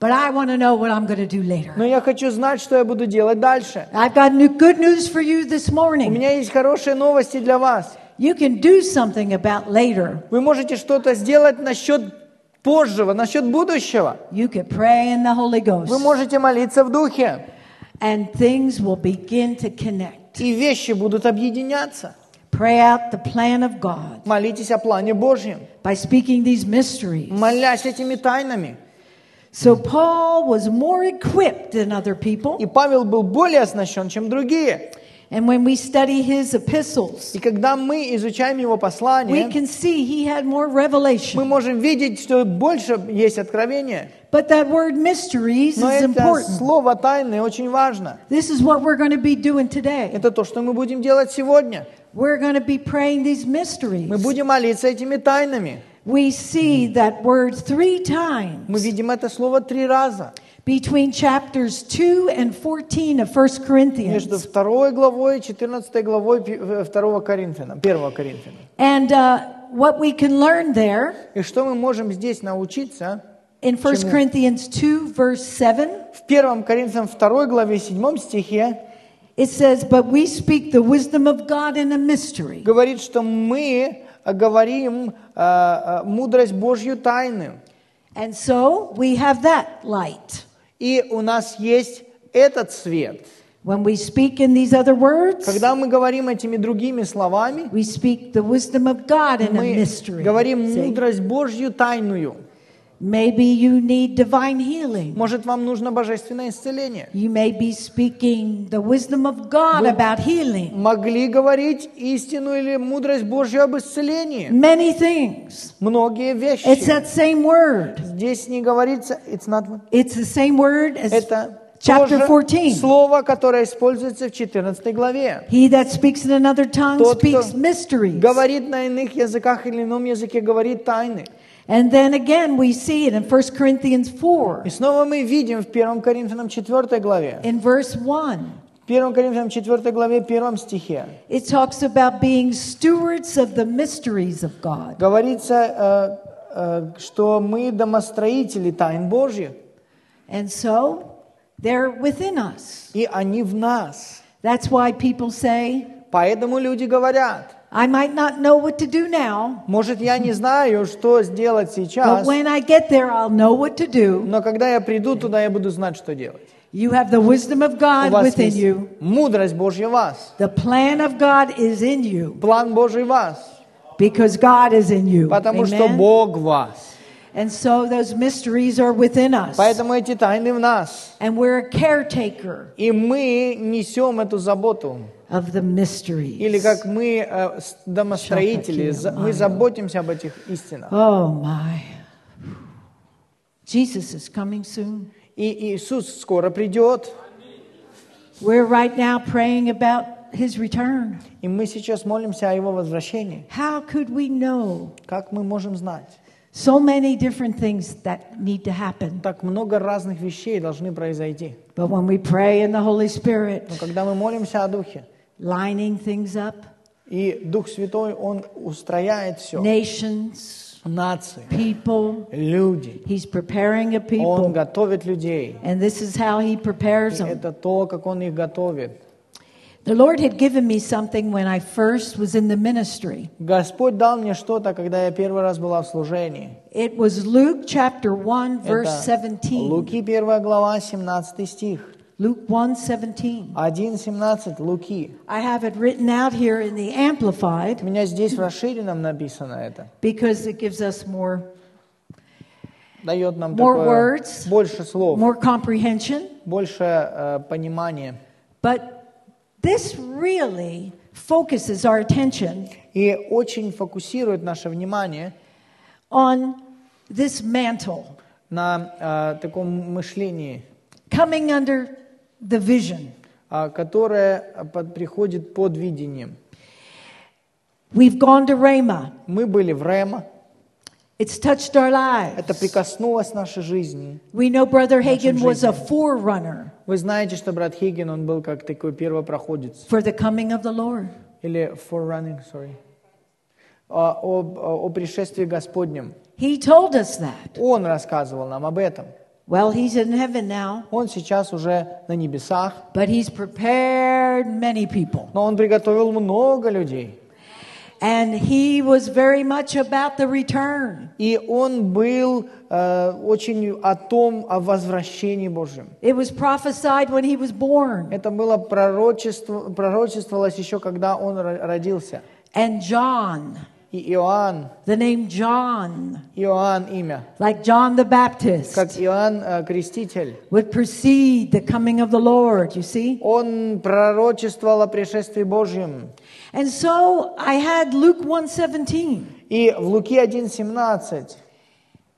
but I want to know what I'm going to do later. но я хочу знать, что я буду делать дальше. I've got new, good news for you this У morning. меня есть хорошие новости для вас. You can do something about later. Вы можете что-то сделать насчет позжего, насчет будущего. You can pray in the Holy Вы Ghost, можете молиться в духе, and things will begin to connect. и вещи будут объединяться. Pray out the plan of God Молитесь о плане Божьем, by speaking these mysteries. молясь этими тайнами. So Paul was more equipped than other people. И Павел был более оснащен, чем другие. And when we study his epistles, И когда мы изучаем его we послание, can see he had more мы revelation. можем видеть, что больше есть откровения. But that word mysteries Но is это important. слово тайны очень важно. This is what we're going to be doing today. Это то, что мы будем делать сегодня. We're going to be praying these mysteries. Мы будем молиться этими тайнами. We see that word three Мы times видим это слово три раза. between chapters 2 and 14 of 1 Corinthians. Между второй главой и 14 главой пи- э, второго Коринфяна, первого Коринфяна. And uh, what we can learn there И что мы можем здесь научиться? in 1 Corinthians 2, verse 7, В первом Коринфянам второй главе седьмом стихе it says, But we speak the wisdom of God in a mystery. говорит, что мы э, говорим э, э, мудрость Божью тайны. And so we have that light. И у нас есть этот свет. When we speak in these other words, Когда мы говорим этими другими словами, we speak the wisdom of God in a мы mystery. говорим мудрость Божью тайную. Maybe you need divine healing. Может, вам нужно божественное исцеление. You may be speaking the wisdom of God about healing. Могли говорить истину или мудрость Божью об исцелении. Many things. Многие It's вещи. that same word. Здесь не говорится, it's not, It's the same word as это chapter тоже 14. слово, которое используется в 14 главе. He that speaks in another tongue Тот, speaks mysteries. Говорит на иных языках или ином языке, говорит тайны. And then again, we see it in 1 Corinthians 4, И снова мы видим в 1 Коринфянам 4 главе, in verse 1. 1 Коринфянам 4 главе, 1 стихе, It talks about being stewards of the mysteries of God. говорится, э, э, что мы домостроители тайн Божьих, And so they're within us. и они в нас. That's why people say, Поэтому люди говорят, I might not know what to do now, может, я не знаю, что сделать but сейчас, when I get there, I'll know what to do. но когда я приду туда, я буду знать, что делать. You have the wisdom of У God вас within есть you. мудрость Божья в вас, The plan of God is in you план Божий в вас, because God is in you. потому что Amen? Бог в вас. And so those mysteries are within us. Поэтому эти тайны в нас. And we're a caretaker И мы несем эту заботу. Of the mysteries. Или как мы, э, с- домостроители, за- мы заботимся об этих истинах. Oh my. Jesus is coming soon. И Иисус скоро придет. We're right now praying about his return. И мы сейчас молимся о Его возвращении. How could we know Как мы можем знать? so many different things that need to happen? Так много разных вещей должны произойти. But when we pray in the Holy Spirit, Но когда мы молимся о Духе, lining things up, и Дух Святой, Он устрояет все. nations, Нации, people, люди. he's preparing a Он people. готовит людей. And this is how he И prepares them. это то, как Он их готовит. The Lord had given me something when I first was in the ministry. Господь дал мне что-то, когда я первый раз была в служении. It was Luke chapter 1, verse Это 17. Луки 1 глава, 17 стих. Luke 1 17. 1.17 Луки. I have it written out here in the Amplified У меня здесь в расширенном написано это. because it gives us more, Дает нам More такое words. больше слов, more comprehension. больше э, понимания. But this really focuses our attention И очень фокусирует наше внимание on this mantle на э, таком мышлении, coming under the vision. э, которое под- приходит под видением. We've gone to Rhema. Мы были в Рема, It's touched our это lives. прикоснулось к нашей жизни. We know Brother Hagen was a forerunner Вы знаете, что брат Хиггин, он был как такой первопроходец. for the coming of the Lord. Или forerunning, sorry. О, об- о пришествии Господнем. He told us that. Он рассказывал нам об этом. Well, he's in heaven now, Он сейчас уже на небесах, but he's prepared many people. но он приготовил много людей. And he was very much about the return. И он был э, очень о том, о возвращении Божьем. It was prophesied when he was born. Это было пророчество, пророчествовалось еще, когда он ро- родился. And John, И Иоанн, the name John, Иоанн имя, like John the Baptist, как Иоанн э, Креститель, would precede the coming of the Lord, you see? он пророчествовал о пришествии Божьем. And so I had Luke 1:17. И в Луки 1.17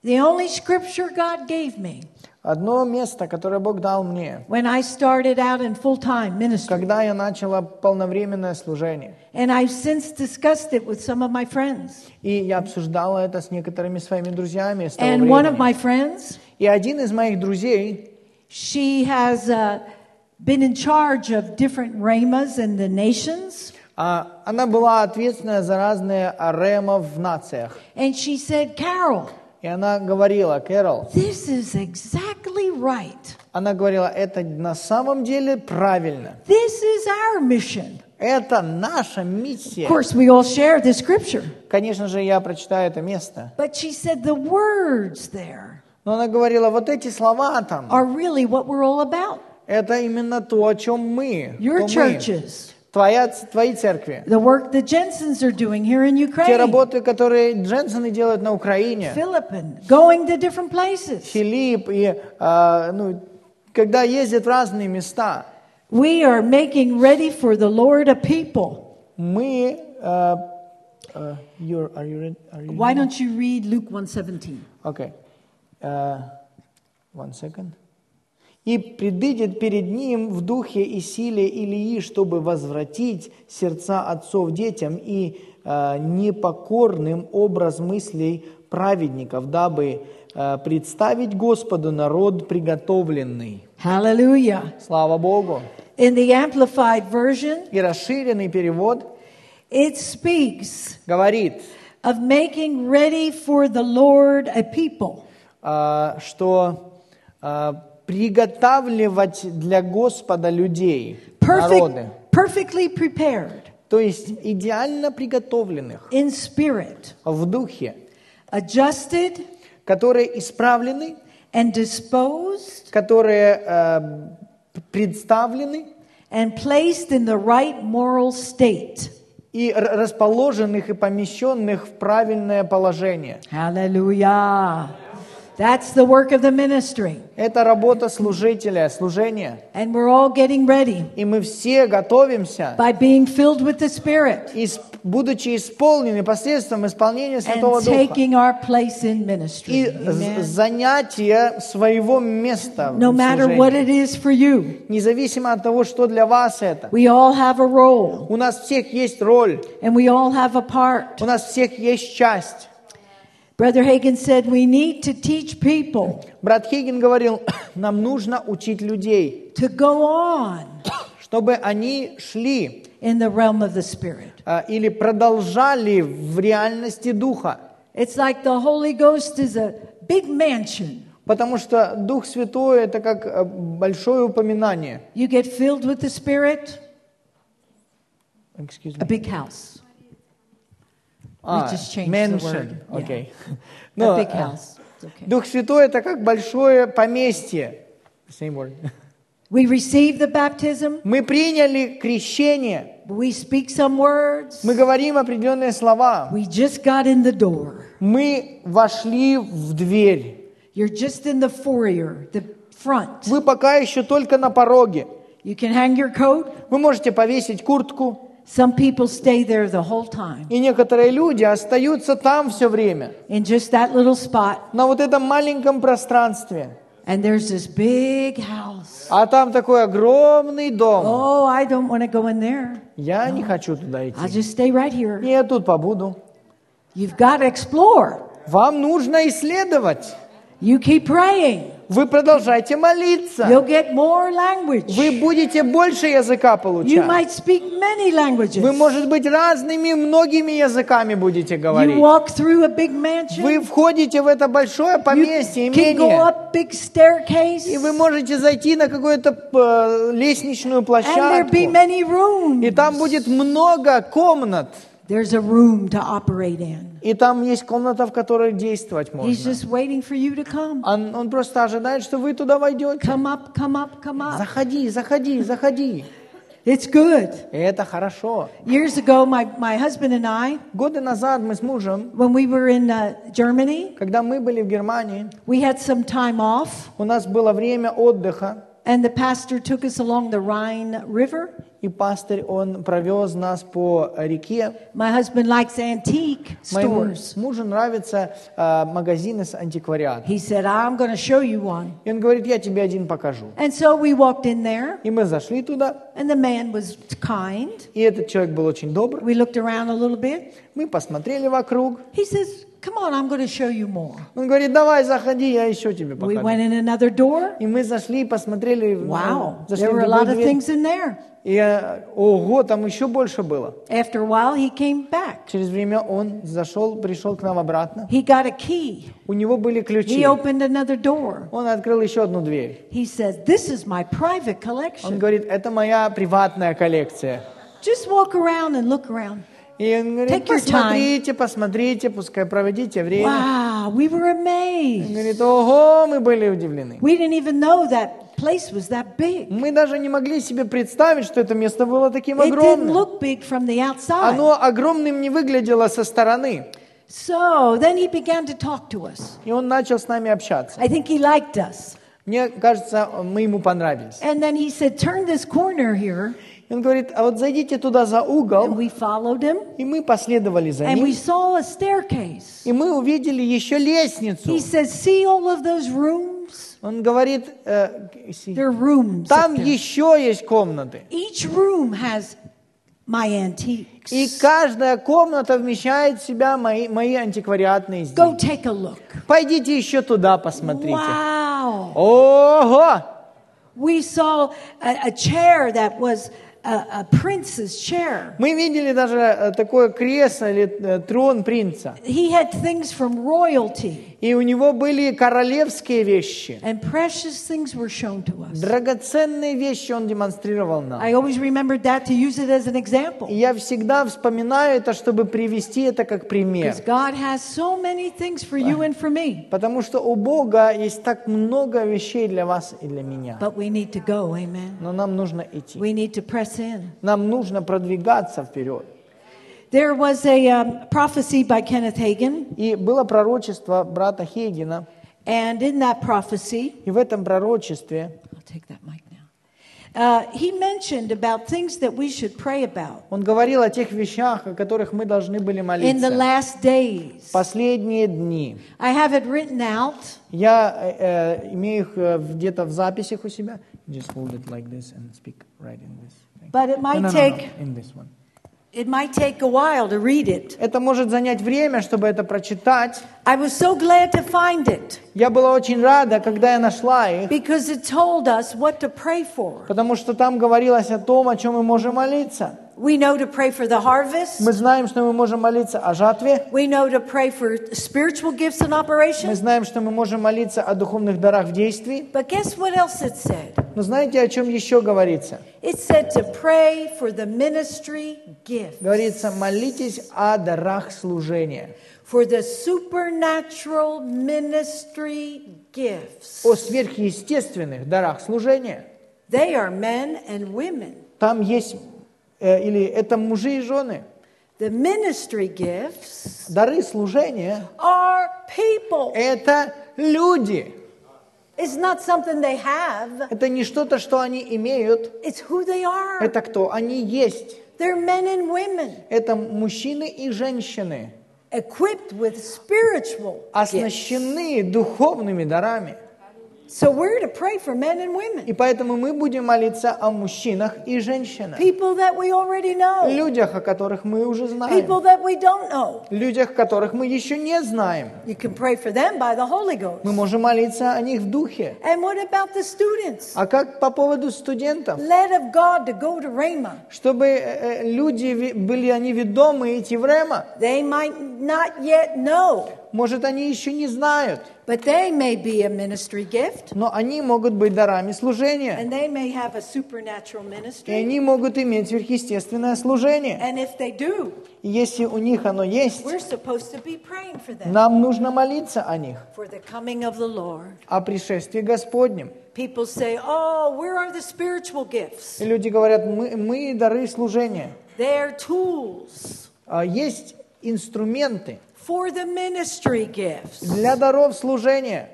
The only scripture God gave me Одно место, которое Бог дал мне, when I started out in full-time ministry. когда я начала полновременное служение. And I've since discussed it with some of my friends. И я обсуждала это с некоторыми своими друзьями с того And one of времени. my friends, И один из моих друзей, she has uh, been in charge of different ramas in the nations. а, она была ответственная за разные арема в нациях. And she said, Carol, И она говорила, Кэрол, this is exactly right. Она говорила, это на самом деле правильно. This is our mission. Это наша Of миссия. course, we all share this scripture. Конечно же, я прочитаю это место. But she said the words there Но она говорила, вот эти слова там, are really what we're all about. это именно то, о чем мы. Your кто мы. churches, Твоя, ц- твои церкви. the work the Jensens are doing here in Те Ukraine, работы, которые Дженсоны делают на Украине. Philippine, going to different places. Филипп и, а, ну, когда ездят в разные места, We are making ready for the Lord a people. мы... а, а, you're- are you ready? Are you Why don't you read Luke 117? Okay. Uh, one second. «И предыдет перед ним в духе и силе Илии, чтобы возвратить сердца отцов детям и э, непокорным образ мыслей праведников, дабы э, представить Господу народ приготовленный». Hallelujah. Слава Богу! In the Amplified Version, И расширенный перевод it speaks говорит, of making ready for the Lord a people. э, что э, приготавливать для Господа людей, народы. Perfect, perfectly prepared То есть идеально приготовленных in spirit, в духе, adjusted которые исправлены, and disposed которые э, представлены and placed in the right moral state. и расположенных и помещенных в правильное положение. Hallelujah. That's the work of the ministry. Это работа служителя, служения. And we're all getting ready И мы все готовимся, by being filled with the Spirit ис- будучи исполнены посредством исполнения Святого and Духа. taking our place in И ministry. Amen. занятие своего места в No matter what it is for you, Независимо от того, что для вас это. we all have a role У нас всех есть роль, and we all have a part. у нас всех есть часть. Brother Hagen said we need to teach people Брат Хейген говорил, нам нужно учить людей, to go on чтобы они шли in the realm of the Spirit. а, или продолжали в реальности Духа. It's like the Holy Ghost is a big mansion. Потому что Дух Святой – это как э, большое упоминание. You get filled with the Spirit, Excuse a me. big house. А, just changed the mansion. Окей. a Ну, big э, house. Okay. Дух Святой – это как большое поместье. Same word. We receive the baptism, Мы приняли крещение, we speak some words, мы говорим определенные слова, we just got in the door. мы вошли в дверь. You're just in the foyer, the front. Вы пока еще только на пороге. You can hang your coat. Вы можете повесить куртку, Some people stay there the whole time и некоторые люди остаются там все время, in just that little spot. на вот этом маленьком пространстве. And there's this big house. А там такой огромный дом. Oh, I don't want to go in there. Я не хочу туда I'll идти. just stay right here. Я тут побуду. You've got to explore. Вам нужно исследовать. You keep praying. Вы продолжайте молиться. You'll get more language. Вы будете больше языка You получать. might speak many languages. Вы, может быть, разными, многими языками будете You говорить. walk through a big mansion. Вы входите в это большое You поместье, can go имение, up big staircase. и вы можете зайти на какую-то э, лестничную And there площадку, be many rooms. и там будет много комнат, There's a room to operate in. И там есть комната, в которой действовать He's можно. just waiting for you to come. Он, он просто ожидает, что вы туда войдете. Come up, come up, come up. Заходи, заходи, заходи. It's good. Это хорошо. Years ago, my, my husband and I, Годы назад мы с мужем, when we were in uh, Germany, когда мы были в Германии, we had some time off, у нас было время отдыха, and the pastor took us along the Rhine River. и пастырь, он провез нас по реке. My husband likes antique Моему stores. мужу нравятся э, магазины с антиквариатом. He said, I'm going to show you one. И он говорит, я тебе один покажу. And so we walked in there, И мы зашли туда, and the man was kind. и этот человек был очень добр. We looked around a little bit. Мы посмотрели вокруг. He says, Come on, I'm going to show you more. Он говорит, давай, заходи, я еще тебе We покажу. went in another door. И мы зашли посмотрели, ну, Wow, зашли there в were a другую lot of дверь. things in there. И, э, ого, там еще больше было. After a while, he came back. Через время он зашел, пришел к нам обратно. He got a key. У него были He ключи. opened another door. Он открыл еще одну дверь. He says, This is my private Он collection. говорит, это моя приватная коллекция. Just walk around and look around. И он говорит, Take your посмотрите, посмотрите, пускай проводите время. Wow, we were Он amazed. говорит, ого, мы были удивлены. We didn't even know that place was that big. Мы даже не могли себе представить, что это место было таким It didn't огромным. look big from the outside. Оно огромным не выглядело со стороны. So then he began to talk to us. И он начал с нами общаться. I think he liked us. Мне кажется, мы ему понравились. And then he said, Turn this corner here. Он говорит, а вот зайдите туда за And угол. we followed him. И мы последовали за And ним. we saw a staircase. И мы увидели еще лестницу. He says, See all of those rooms? Он говорит, э, rooms. там up there. еще есть комнаты. Each room has my antiques. И каждая комната вмещает в себя мои, мои антиквариатные Go изделия. take a look. Пойдите еще туда посмотрите. Wow. Ого! We saw a, a chair that was a, a prince's chair. Мы видели даже э, такое кресло или э, трон принца. He had things from royalty, И у него были королевские вещи. and precious things were shown to us. Драгоценные вещи он демонстрировал нам. I always remembered that to use it as an example. И я всегда вспоминаю это, чтобы привести это как пример. Because God has so many things for you and for me. Потому что у Бога есть так много вещей для вас и для меня. But we need to go, amen. Но нам нужно идти. We need to press in. Нам нужно продвигаться вперед. There was a um, prophecy by Kenneth Hagin, И было пророчество брата Хейгена. and in that prophecy, И в этом пророчестве I'll take that mic now. Uh, he mentioned about things that we should pray about он говорил о тех вещах, о которых мы должны были in the молиться. last days. Последние дни. I have it written out. Я э, э, имею их э, в- где-то в записях у себя. Just hold it like this and speak right in this. thing. But it No, might no, no, no, take in this one. It might take a while to read it. Это может занять время, чтобы это прочитать. I was so glad to find it Я была очень рада, когда я нашла их, because it told us what to pray for. потому что там говорилось о том, о чем мы можем молиться. We know to pray for the harvest. Мы знаем, что мы можем молиться о жатве. We know to pray for spiritual gifts Мы operation. знаем, что мы можем молиться о духовных дарах в действии. But guess what else it said? Но знаете, о чем еще говорится? It said to pray for the ministry gift, Говорится, молитесь о дарах служения, for the supernatural ministry gifts. о сверхъестественных дарах служения. They are men and women. Там есть, или это мужи и жены. The ministry gifts Дары служения are people. – это люди. It's not something they have, Это не что-то, что они имеют. it's who they are. Это кто они есть. They're men and women Это мужчины и женщины, equipped with spiritual gifts. оснащены духовными дарами. So we're to pray for men and women, И поэтому мы будем молиться о мужчинах и женщинах. people that we already know, Людях, о которых мы уже знаем. people that we don't know. Людях, которых мы еще не знаем. You can pray for them by the Holy Ghost. Мы можем молиться о них в духе. And what about the students? А как по поводу студентов? Led of God to go to Rhema. Чтобы э, э, люди были они ведомы идти в Рема. They might not yet know, Может, они еще не знают, but they may be a ministry gift, но они могут быть дарами служения. and they may have a supernatural И ministry. они могут иметь сверхъестественное служение. And if they do, И если у них оно есть, we're supposed to be praying for them нам нужно молиться о них, for the coming of the Lord. о пришествии Господнем. People say, Oh, where are the spiritual gifts? И люди говорят, мы, мы дары служения. They're tools А Есть инструменты for the ministry gifts. для даров служения.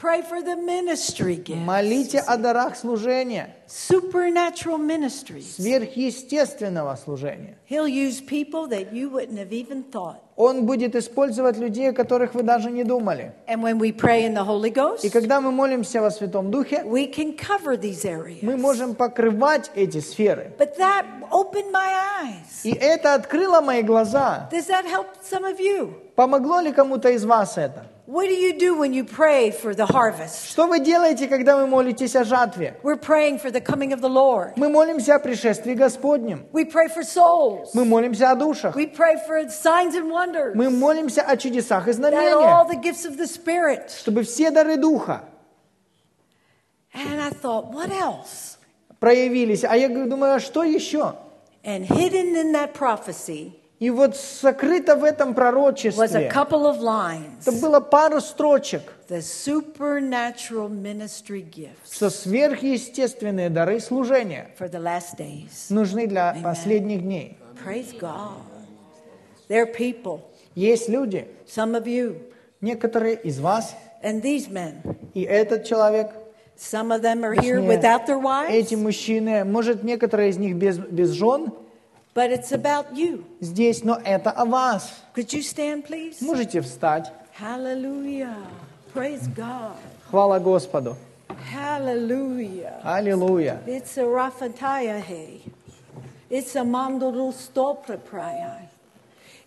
Pray for the ministry gifts. Молите о дарах служения, Supernatural ministries. сверхъестественного служения. He'll use people that you wouldn't have even thought. Он будет использовать людей, о которых вы даже не думали. And when we pray in the Holy Ghost, И когда мы молимся во Святом Духе, we can cover these areas. мы можем покрывать эти сферы. But that opened my eyes. И это открыло мои глаза. Does that help some of you? Помогло ли кому-то из вас это? What do you do when you pray for the harvest? Что вы делаете, когда вы молитесь о жатве? We're praying for the coming of the Lord. Мы молимся о пришествии Господнем. We pray for souls. Мы молимся о душах. We pray for signs and wonders. Мы молимся о чудесах и That all знамениях, the gifts of the Spirit. чтобы все дары Духа And I thought, what else? проявились. А я думаю, а что еще? And hidden in that prophecy И вот сокрыто в этом was a пророчестве, couple of lines. это было пару строчек, The supernatural ministry gifts что сверхъестественные дары служения for the last days. нужны для последних дней. Praise God. There are people, Есть люди, some of you, некоторые из вас, and these men. и этот человек, Some of them are here without their wives, эти мужчины, может, некоторые из них без, без жен but it's about you. здесь, но это о вас. Could you stand, please? Можете встать. Hallelujah. Praise God. Хвала Господу. Hallelujah. Аллилуйя. It's a Rafataya It's a mando do stopre praia.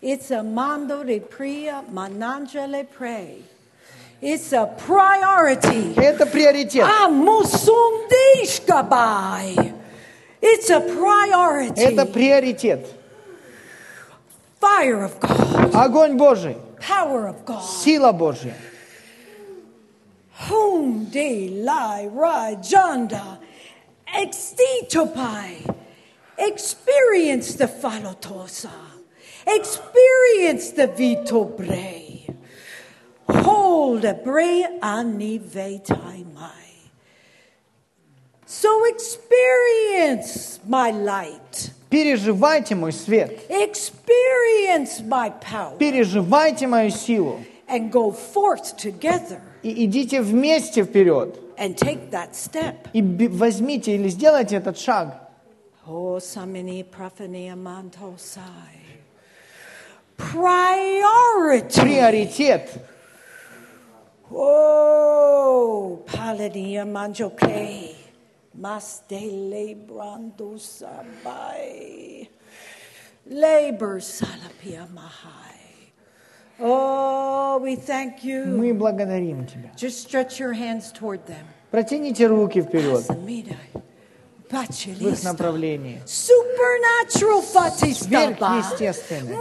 It's a mando de pria manangele pray. It's a priority. Это приоритет. Amusundishkabai. It's a priority. Это приоритет. Fire of God. Огонь Божий, Power of God. сила Божья. Whom de lai ra janda extitopai. Experience the falotosa. Experience the vitobre. Hold a bre anivetai mai. So experience my light. Переживайте мой свет. Experience my power. Переживайте мою силу. And go forth together И идите вместе вперед. and take that step. И возьмите или сделайте этот шаг. Oh. Priority. Приоритет. Oh, manjoke. Mas de lebrando sabai. Labor salapia mahai. Oh, we thank you. Мы благодарим Тебя. Just stretch your hands toward them. Протяните руки вперед в их направлении. Сверхъестественное.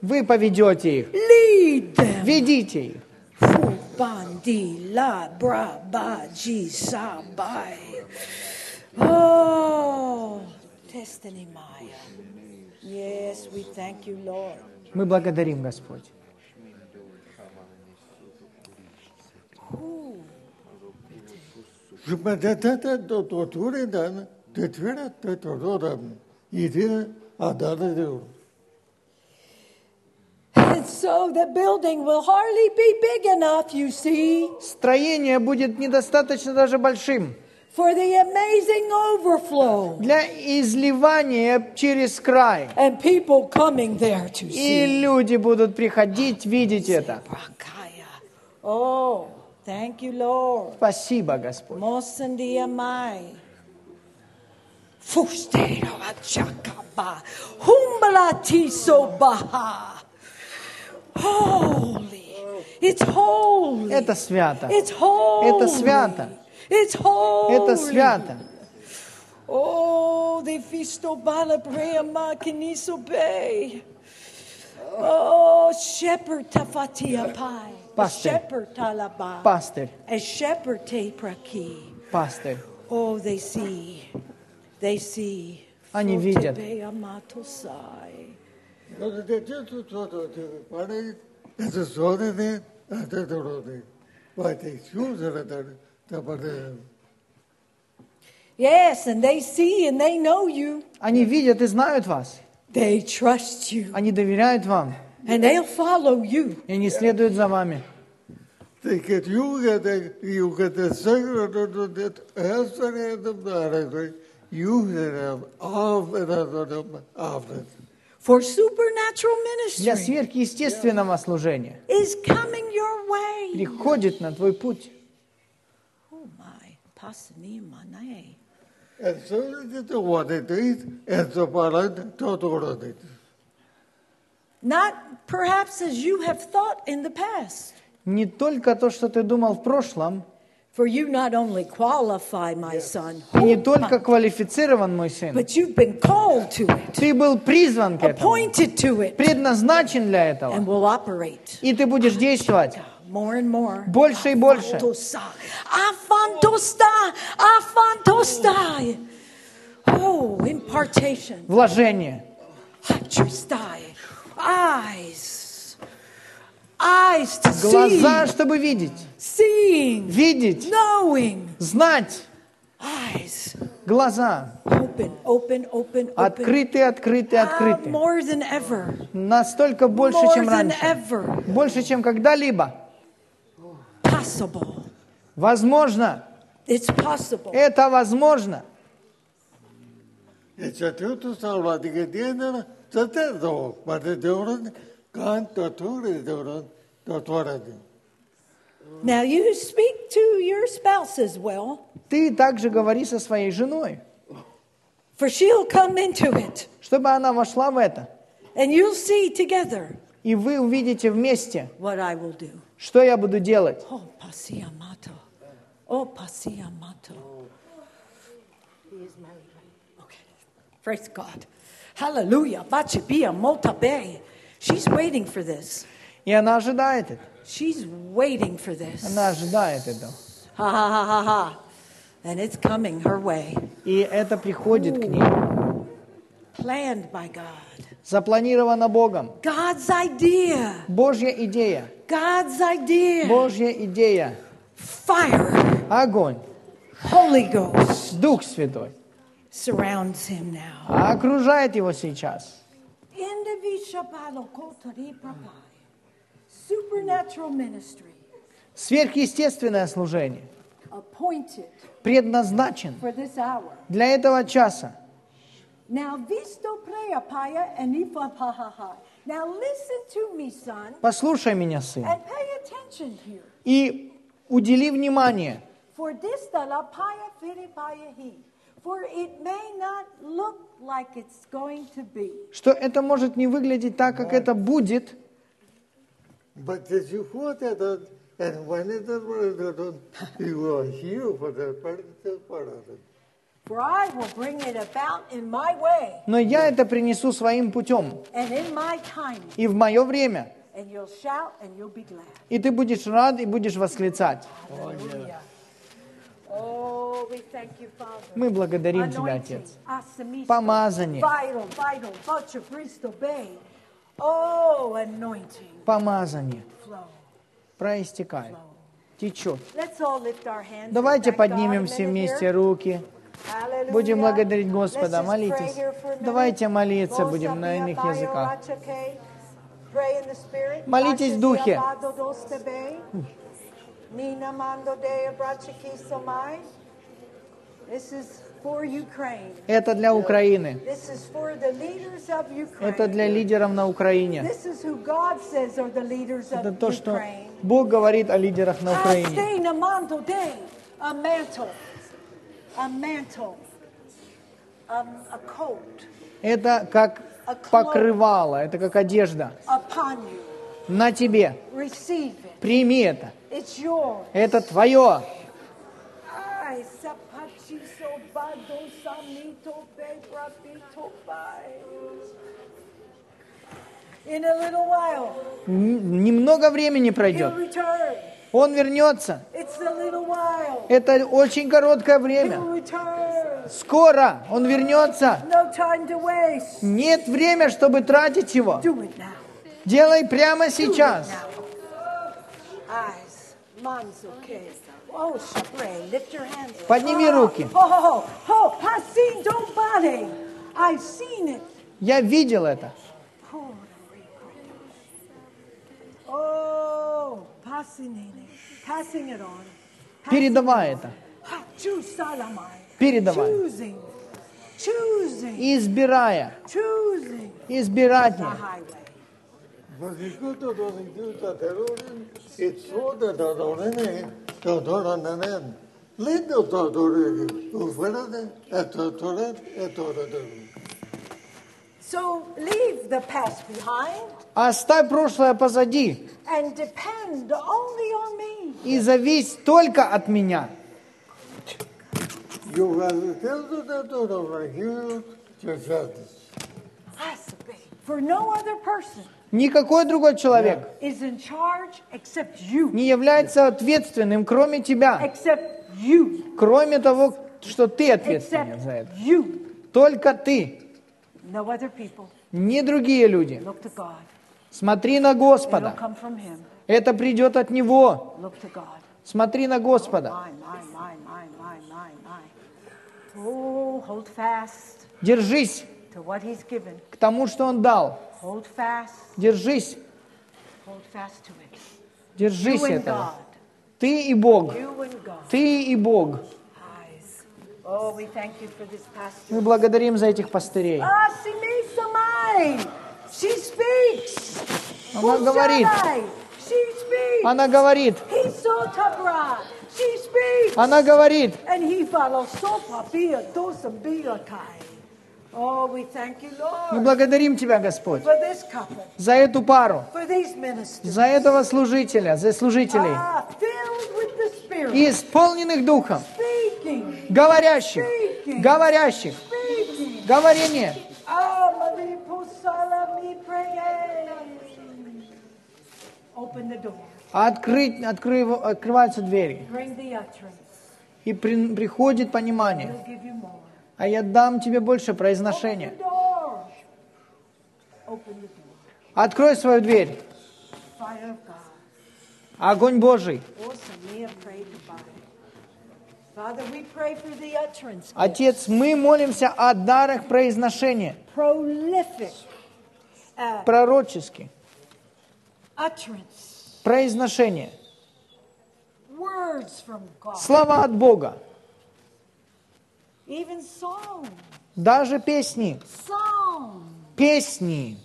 Вы поведете их. Lead them. Ведите их. Bandi la bra ba ji sa bai. Oh, destiny Maya. Yes, we thank you, Lord. Мы благодарим Господь. Жматата до тотуре дан, тетвера тетодорам. Иди ададе. And so the building will hardly be big enough, you see, Строение будет недостаточно даже большим for the amazing overflow для изливания через край. and people coming there to И see. люди будут приходить, видеть это. Oh, thank you, Lord. Спасибо, Господь. Fustero achakaba. Humbalati so baha. Holy. It's holy. Это свято. It's holy. Это свято. It's holy. Это свято. Oh, the fisto bala brea makiniso bay. Oh, shepherd tafatia pai. Pastor. Shepherd talaba. Пастырь, A shepherd te praki. пастырь. Oh, they see. They see. Они видят. Fotebea matosai. Но это то то то пане это зоне это дороде. Вот и чуза это та пане. Yes, and they see and they know you. Они видят и знают вас. They trust you. Они доверяют вам. And they'll follow you. И они следуют за вами. Det For supernatural Для ministry сверхъестественного служения is coming your way. приходит на твой путь. Oh my. Not perhaps as you have thought in the past. Не только то, что ты думал в прошлом, For you not only qualify, my son, ты не только квалифицирован, мой сын, but you've been called to it, ты был призван к этому, appointed to it, предназначен для and этого. will operate И ты будешь действовать more and more. больше и больше. Oh, impartation. Вложение. Eyes. Eyes to see. Глаза, чтобы видеть. Seeing. Видеть. Knowing. Знать. Eyes. Глаза. Open, open, open, open. Открытые, открытые, Ah, открытые. more than ever. Настолько больше, More чем than раньше. ever. Больше, чем когда-либо. Possible. Возможно. It's possible. Это возможно. E se Now you speak to your spouse as well, Ты также говори со своей женой, for she'll come into it, чтобы она вошла в это. and you'll see together И вы увидите вместе, what I will do. что я буду делать. Oh, pasia mato. Oh, pasia mato. He is married, right? Okay. Praise God. Hallelujah. Bachibia motabe. She's waiting for this. И она ожидает это. She's waiting for this. Она ожидает этого. Ha ha ha ha ha. And it's coming her way. И это приходит к ней. Planned by God. Запланировано Богом. God's idea. Божья идея. God's idea. Божья идея. Fire. Огонь. Holy Ghost Дух Святой. surrounds him now. Окружает его сейчас. Сверхъестественное служение. Предназначен для этого часа. Послушай меня, сын. И удели внимание. For this the la paya fili paya he. For it may not look like it's going to be. Что это может не выглядеть так, как это будет, But as you put that on, and when it is done, you will hear for the part of it. For I will bring it about in my way но я это принесу своим путем and in my timing. и в мое время. And you'll shout and you'll be glad. И ты будешь рад и будешь восклицать. Oh. Мы благодарим Тебя, Отец. Помазание. Oh, Помазание проистекает, течет. Давайте поднимем все вместе руки. Будем благодарить Господа. Молитесь. Давайте молиться будем на иных языках. Молитесь в Духе. Mina mando de abrachiki somai. This is for Ukraine. Это для Украины. This is for the leaders of Ukraine. Это для лидеров на Украине. This is who God says are the leaders Это of то, что. Бог говорит о лидерах на Украине. a mantle a mantle, a mantle, um, a coat Это как покрывало, это как одежда. На тебе. Receive Primi это. Это твое. Немного времени пройдет. Он вернется. Это очень короткое время. Скоро он вернется. Нет времени, чтобы тратить его. Делай прямо сейчас. Eyes. Manzo que. Oh, Shabre, lift your hands. Подними Oh, руки. Oh, oh, oh, I've seen don't body. I've seen it. Я видел это. Oh, passing it, passing it on. Передавай это. Передавай. Choosing, Избирая. choosing Избирать. the highway. But you go to the do the terrorism, it's so that the Dorene, the Doranen, Lindo to Dorene, who were the, at the Toret, at the So leave the past behind Оставь прошлое позади and depend only on me. и завись только от меня. You have to tell to the daughter, you just have this. Has to be. For no other person Никакой другой человек не является ответственным, кроме тебя, кроме того, что ты ответственен за это. Только ты, не другие люди. Смотри на Господа. Это придет от Него. Смотри на Господа. Oh, fast Держись к тому, что Он дал. Hold fast. Держись, Hold fast to it. держись этого. Ты и Бог. Ты и Бог. Oh. Мы благодарим за этих пастырей. Ah. Она говорит. Она говорит. Она говорит. Мы Lord, благодарим Тебя, Господь, за эту пару, за этого служителя, за служителей, Ah, исполненных Духом, говорящих, говорящих, говорение. Ah. Открыть, открыв- открываются двери, и при- приходит понимание. А я дам тебе больше произношения. Открой свою дверь. Огонь Божий. Отец, мы молимся о дарах произношения, uh, пророчески, произношение, слова от Бога. Даже песни, Songs. песни.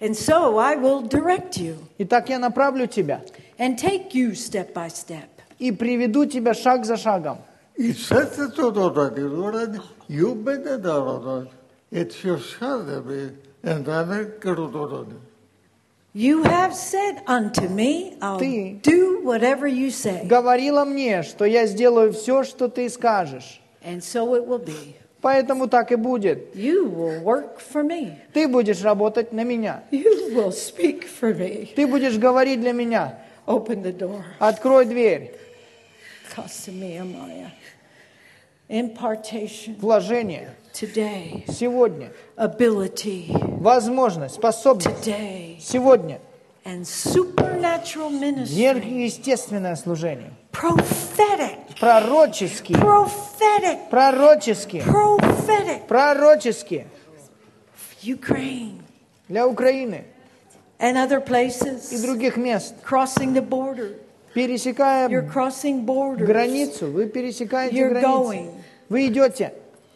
And so I will direct you Итак, я направлю тебя and take you step by step. и приведу тебя шаг за шагом. И att det var jobbet det där då. Ett förskade en annan krodor. You have said unto me, I'll Ты- do whatever you say. Говорила мне, что я сделаю все, что ты скажешь. And so it will be. Поэтому так и будет. You will work for me. Ты будешь работать на меня. You will speak for me. Ты будешь говорить для меня. Open the door. Открой дверь. Kasamiyamaya. Impartation Вложение. Today. Сегодня. Ability Возможность, способность. today. Сегодня. And supernatural ministry. Сверхъестественное служение. Prophetic. Пророчески. Prophetic. Пророчески. Prophetic. Пророчески. Ukraine Для Украины and other и places. других мест. Crossing the border. Пересекая You're crossing borders. границу, вы пересекаете You're границу. going. Вы идете.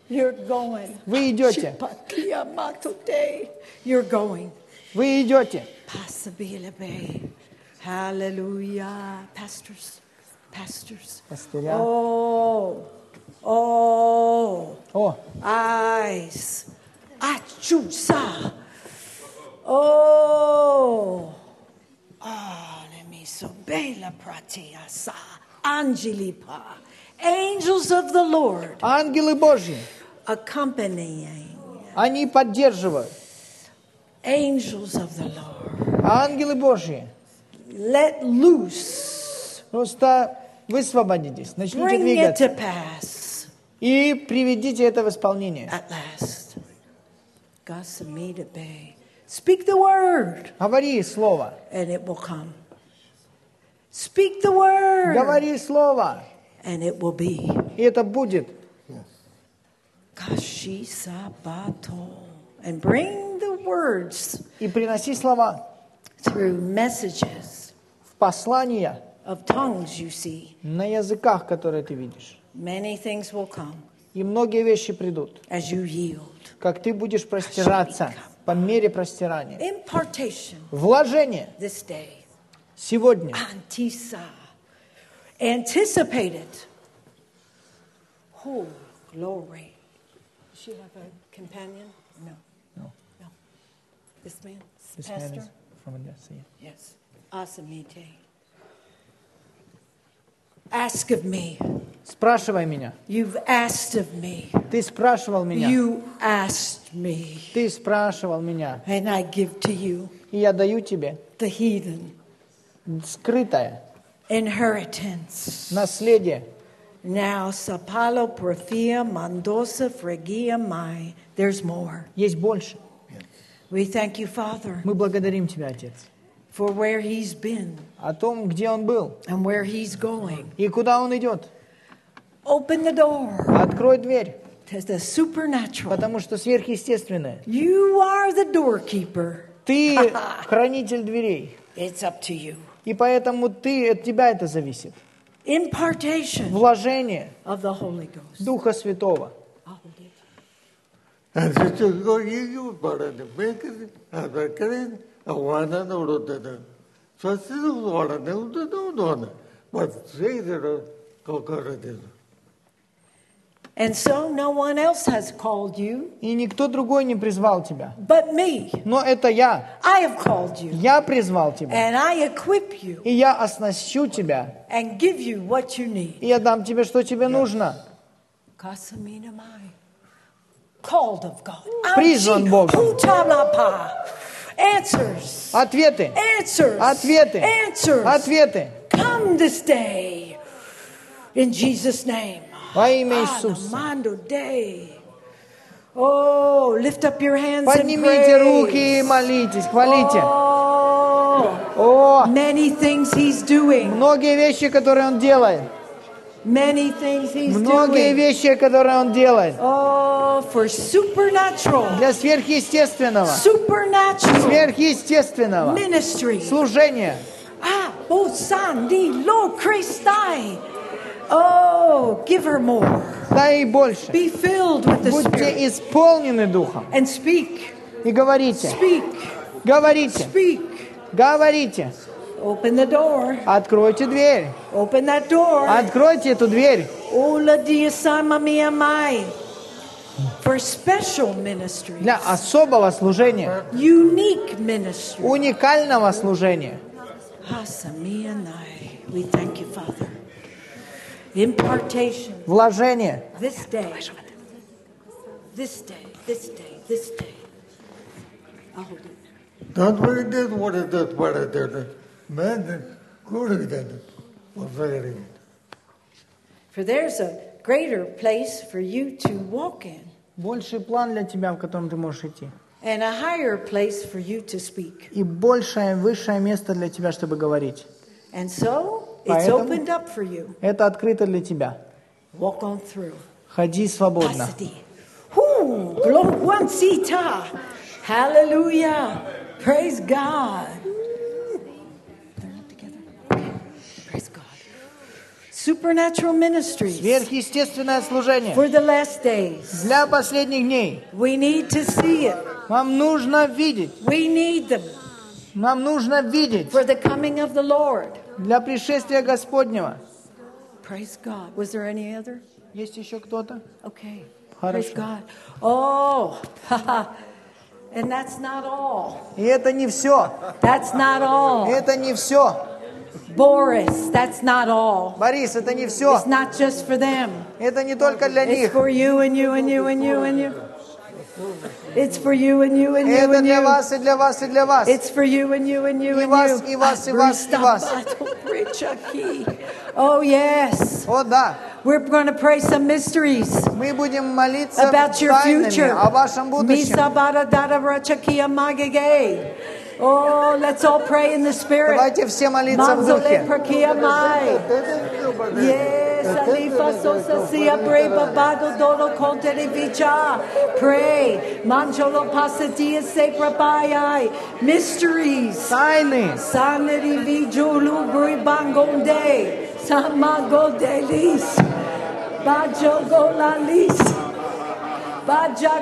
You're going. Вы идете. Shipatia matote. You're going. Вы идете. Pasabila Bay. Hallelujah. Pastors. Pastors. Пастыря. Oh. Oh. О, Eyes. Achusa. Oh. Ah, let me so bela pratiasa. Angelipa. Angels of the Lord ангелы Божьи, accompanying. они поддерживают. Angels of the Lord. Ангелы Божьи, Let loose. просто высвободитесь, начните Bring it to двигаться pass и приведите это в исполнение. at last. Gasamida Bay. Speak the word Говори слово, and it will come. Speak the word говори слово, and it will be. и это будет. And bring the words И приноси слова through messages в послания of tongues you see. на языках, которые ты видишь. Many things will come И многие вещи придут, as you yield. как ты будешь простираться, по мере простирания. Impartation Вложение this day. сегодня. Antisa. Anticipated. Oh, glory. Does she have a companion? No. No. No. This man? This man Pastor? is from Odessa, yeah. Yes. Asamite. Ask of me. Спрашивай меня. You've asked of me. Ты спрашивал меня. You asked me. Ты спрашивал меня. And I give to you И я даю тебе the heathen скрытое inheritance. наследие. Now, sapalo porthia mandosa fregia mai. There's more. Есть больше. We thank you, Father, Мы благодарим Тебя, Отец, for where he's been о том, где он был and where he's going. и куда он идет. Open the door Открой дверь, to the supernatural. потому что сверхъестественное. You are the doorkeeper. Ты хранитель дверей, It's up to you. И поэтому ты, от тебя это зависит. Impartation Вложение of the Holy Ghost. Духа Святого. But the bakery and the crane and one and all of And so no one else has called you И никто другой не призвал тебя. but me. Но это я. I have called you. Я призвал тебя. And I equip you И я оснащу тебя. and give you what you need. И я дам тебе, что тебе нужно. Kasamina mai. Called of God. Призван Богом. Answers. Ответы. Answers. Ответы. Answers. Ответы. Come this day. In Jesus' name. Во имя Иисуса. Oh, lift up your hands and Поднимите руки и молитесь, хвалите. Oh, О, many things he's doing. многие вещи, которые Он делает. Many things he's Многие doing. вещи, которые Он делает. Oh, for supernatural, Для сверхъестественного. supernatural Сверхъестественного. ministry. Служения. Ah, oh, Sandi, lo Christai. Oh, give her more. Да и больше. Be filled with the Spirit Будьте исполнены Духом. and speak, И говорите. speak, Говорите. speak. Говорите. Open the door. Откройте дверь. Open that door. Откройте эту дверь. For special ministry, Для особого служения. unique ministry. Уникального служения. We thank you, Father. Impartation Вложение. this day. This day, this day, this day. I'll hold it. Don't worry that what is that what is that. Man, good that. Was very good. For there's a greater place for you to walk in Больший план для тебя, в котором ты можешь идти. and a higher place for you to speak. И большее, высшее место для тебя, чтобы говорить. And so Поэтому-. Это открыто для тебя. Walk on through. Ходи свободно. Hallelujah. Praise God. Supernatural ministries Сверхъестественное служение. for the last days. Для последних дней. We need to see it. Вам нужно видеть. We need them Нам нужно видеть for the coming of the Lord. Для пришествия Господнего. Praise God. Was there any other? Есть еще кто-то? Okay. Хорошо. Praise God. Oh, and that's not all. И это не все. That's not all. Это не все. Boris, that's not all. Борис, это не все. It's not just for them. Это не только для It's них. for you and you and you and you and you. It's for you and you and you Это and для you. вас и для вас и для вас. It's for you and you and you И and вас, you. и вас, и вас, и вас. Oh yes. О, да. We're going to pray some mysteries Мы будем молиться about your тайнами future. о вашем будущем. Misa bara dara rachakia magage. Oh, let's all pray in the spirit. Давайте все молиться в Manzole духе. prakia mai. Yes, alifa sosa sia breva bado dolo conte de vicha. Pray. Manjolo pasadia se prabayai. Mysteries. Тайны. Saneri vijulu bribangonde. Samago delis. Bajo golalis. Baja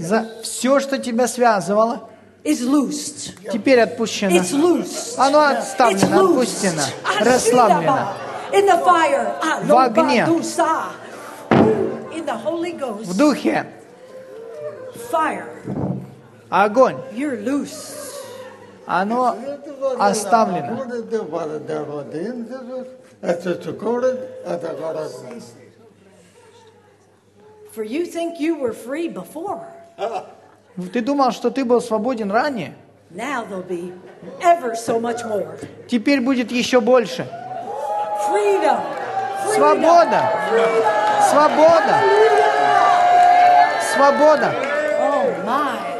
За все, что тебя связывало, is loosed. теперь отпущено. It's. Оно It's отставлено, loose. отпущено, расслаблено. In the fire. Ah, В огне. lobadusa. Ooh, In the Holy В духе Fire. огонь. You're loose. Оно оставлено. For you think you were free before. Ты думал, что ты был свободен ранее? Now there'll be ever so much more. Теперь будет еще больше. Freedom. Freedom. Свобода. Свобода. Свобода. Oh my.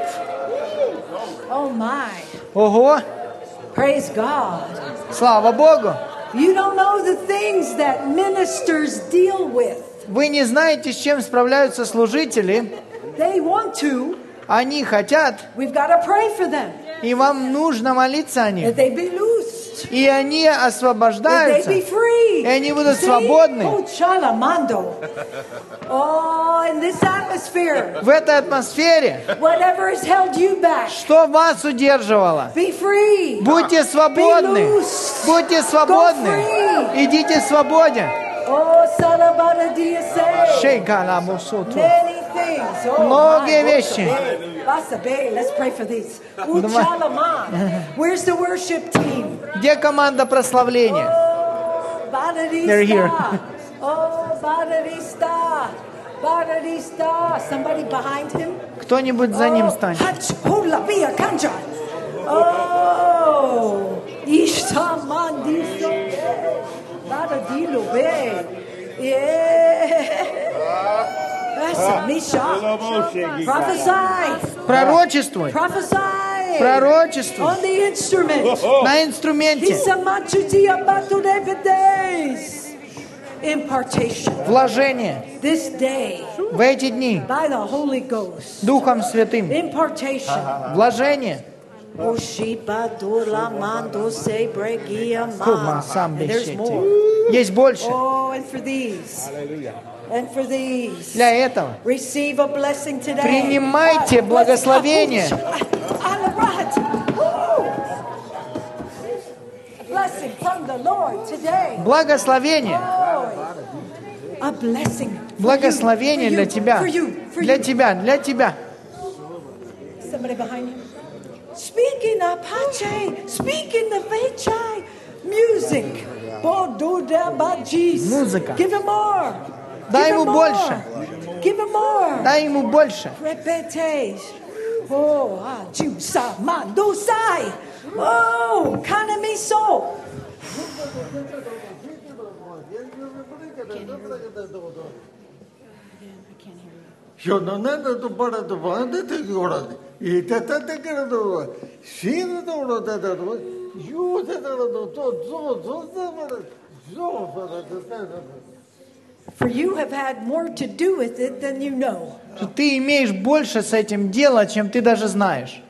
Oh my. Ого! Praise God. Слава Богу! You don't know the things that ministers deal with. Вы не знаете, с чем справляются служители. They want to. Они хотят, We've got to pray for them и вам нужно молиться о that них. they be loosed, И они that they освобождаются. be free. И они будут See? свободны. Oh, chalamando. Oh, in this atmosphere, В этой атмосфере, whatever has held you back, что вас удерживало? be free. Будьте свободны. loose. Будьте Go свободны. free. Идите свободен. Oh, salabada diase. Шейка лабусуту. Many things. Oh, Многие вещи. Где команда прославления? Oh. They're here. Oh, Badadista. Badadista. Somebody behind him? Кто-нибудь за ним Oh, станет. Oh, Ishta mandiso. Badadilo be. Yeah. That's a Misha. Prophesy. Пророчествуй. Prophesy. Пророчествуй. On the instrument. На инструменте. Вложение. В эти дни. Духом Святым. Impartation. Вложение. There's more. Есть больше. Oh, and for these. And for these. Для этого. Receive a blessing today. Принимайте Ah, благословение. Alarat. A blessing from the Lord today. Благословение. Oh, Благословение for для you, тебя. For you, for Для тебя. Для тебя. Somebody behind you. Speak in Apache. Speak in the Vechai. Music. Boduda Bajis. Музыка. Give him more. Дай Give ему him больше. more. Give him more. Дай ему больше. Repete. Oh, ah, jusa mandusai. Oh, kanami so. Що на мене то пара то банда ти городи. І те те те керado. Сіно то рода те то. Ю те то то то то то Зо то то For you have had more to do with it than you know. Ты имеешь больше с этим дела, чем ты даже знаешь.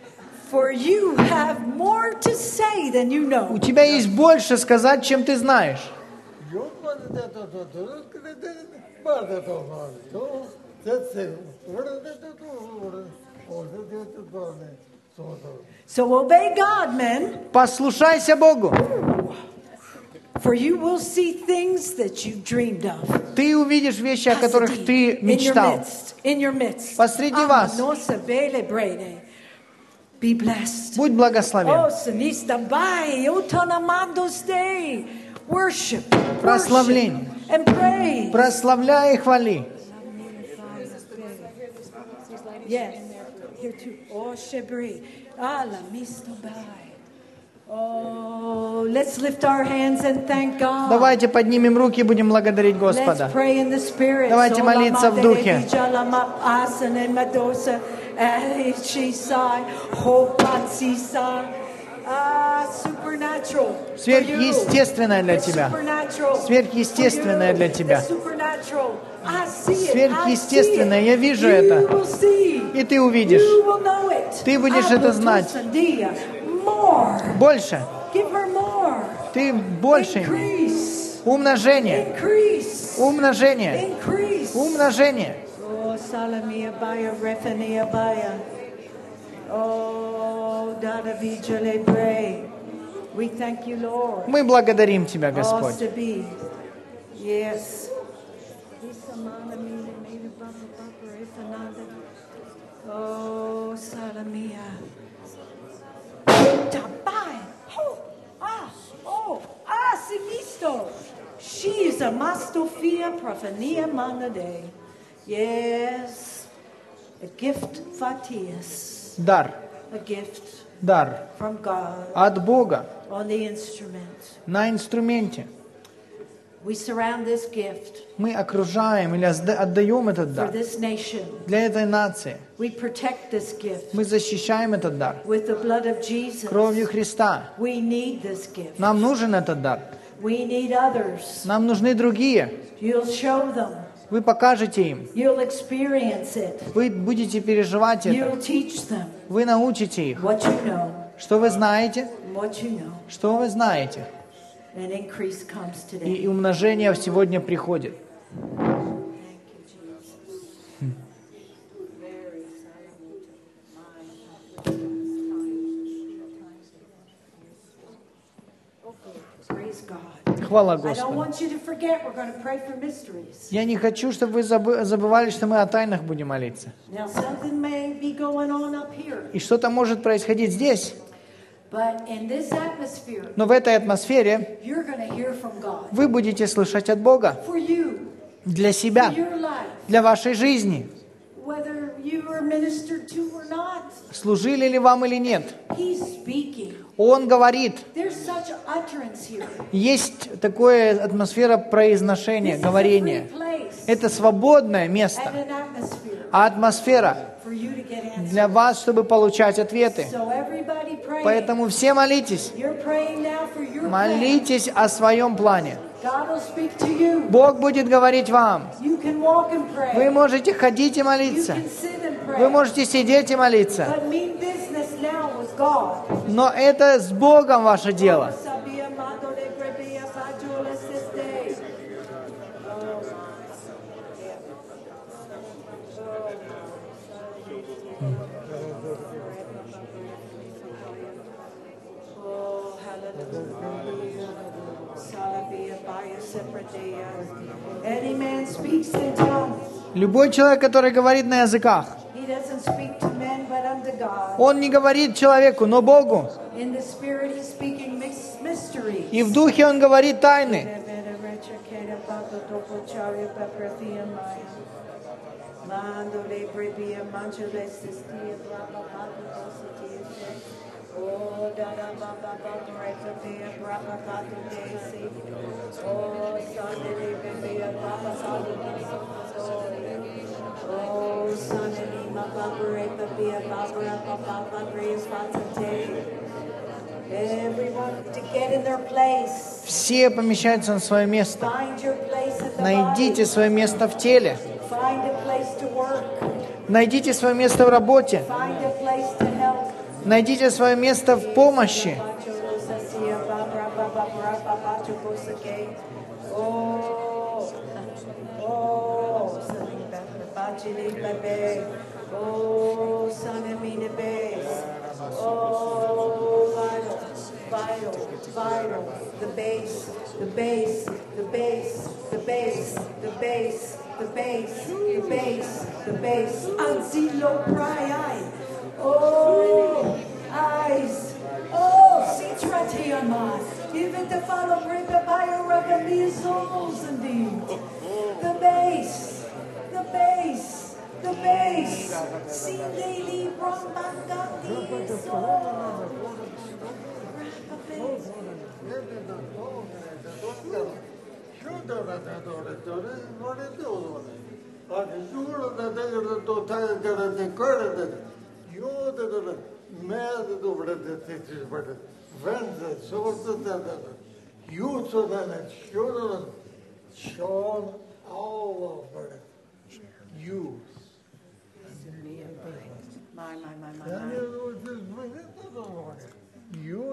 For you have more to say than you У know. тебя есть больше сказать, чем ты знаешь. So obey God, men, Послушайся Богу. for you will see things that you've dreamed of. Ты увидишь вещи, о которых ты мечтал. In your midst. Посреди вас. Be blessed. Будь благословен. Worship. Прославление. And pray. Прославляй и хвали. Yes. Here too. Oh, Shebri. Ala Misto Bai. Oh, let's lift our hands and thank God. Давайте поднимем руки и будем благодарить Let's Господа. pray in the spirit. Давайте молиться в духе. Ah. Сверхъестественное для тебя. Сверхъестественное для тебя. Сверхъестественное, я вижу это. И ты увидишь. Ты будешь это знать. Больше. Ты больше. Умножение. Умножение. Умножение. Мы благодарим Тебя, Господь. Yes. Oh, Salamia. Tabai. Oh, ah, oh, ah, sinisto. She is a mastofia profania manade. Yes. A gift fatius. Дар. A gift Дар. from God От Бога. on the instrument. На инструменте. Мы окружаем или отда- отдаем этот дар для этой нации. Мы защищаем этот дар кровью Христа. Нам нужен этот дар. Нам нужны другие. Вы покажете им. Вы будете переживать это. Вы научите их. Что вы знаете? Что вы знаете? И, умножение сегодня приходит. Хвала Господу. Я не хочу, чтобы вы забы- забывали, что мы о тайнах будем молиться. И что-то может происходить здесь, but in this atmosphere, но в этой атмосфере вы будете слышать от Бога для себя, для вашей жизни. Служили ли вам или нет? Он говорит. Есть такая атмосфера произношения, говорения. Это свободное место, а атмосфера для вас, чтобы получать ответы. Поэтому все молитесь. Молитесь о своем плане. Бог будет говорить вам. Вы можете ходить и молиться. Вы можете сидеть и молиться. Но это с Богом ваше дело. Любой человек, который говорит на языках, он не говорит человеку, но Богу. И в духе он говорит тайны. Mando le brevia mancho le sistia brava pato positia Oh, da da ba ba ba Oh, Oh, ba Everyone to get in their place. Все помещаются на свое место. Найдите свое место в теле. Найдите свое место в работе. Find a place to help. Найдите свое место в помощи. Oh, oh, oh, Oh. The bass, the bass, the bass, the bass, the bass, the bass, the bass, the bass. Anzilo prai Oh, eyes. Oh, citra teamai. Even the follow bring the bio rugby souls indeed. The bass, the bass, the bass. See daily ಯೋಧರನ್ನು மேலோட வென்ற சுகத்துடன் யூத்துடன் Cholan shown all over you. My, my, my, my, my. You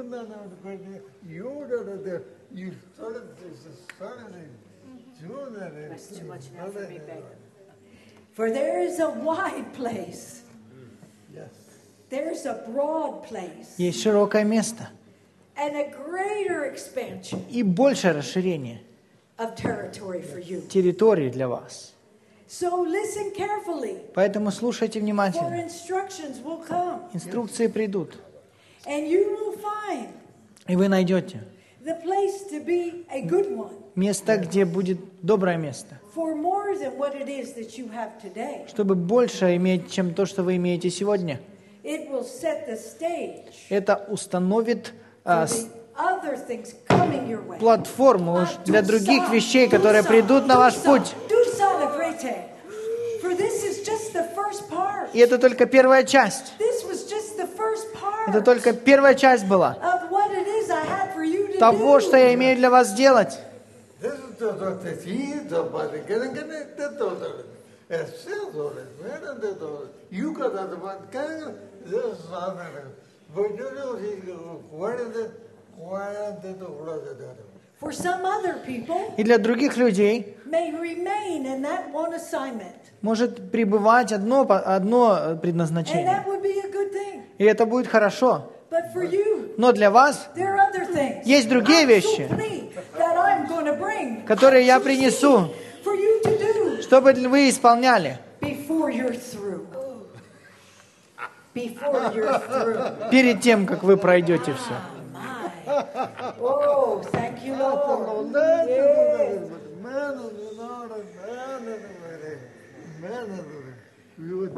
you you started this started doing that. That's too much now for me, babe. For there is a wide place Есть широкое место and a greater expansion и большее расширение of territory for you. территории для вас. So listen carefully, Поэтому слушайте внимательно. instructions will come, Инструкции придут, and you will find и вы найдете the place to be a good one место, где будет доброе место, for more than what it is that you have today. чтобы больше иметь, чем то, что вы имеете сегодня. It will set the stage Это установит а, с- платформу уж для других вещей, которые придут на ваш путь. И это только первая часть. This was just the first part Это только первая часть была of what it is I had for you to того, что я имею для вас the For some other people И для других людей may remain in that one assignment. может пребывать одно, одно э, And предназначение. that would be a good thing. И это будет хорошо. But for you, Но для вас there are other things. Есть другие I'm вещи. которые я принесу, чтобы вы исполняли before you're through. Before you're through. перед тем, как вы пройдете все. My. Oh, thank you, Lord. That's Yes. the man of the Lord, man of the man of the you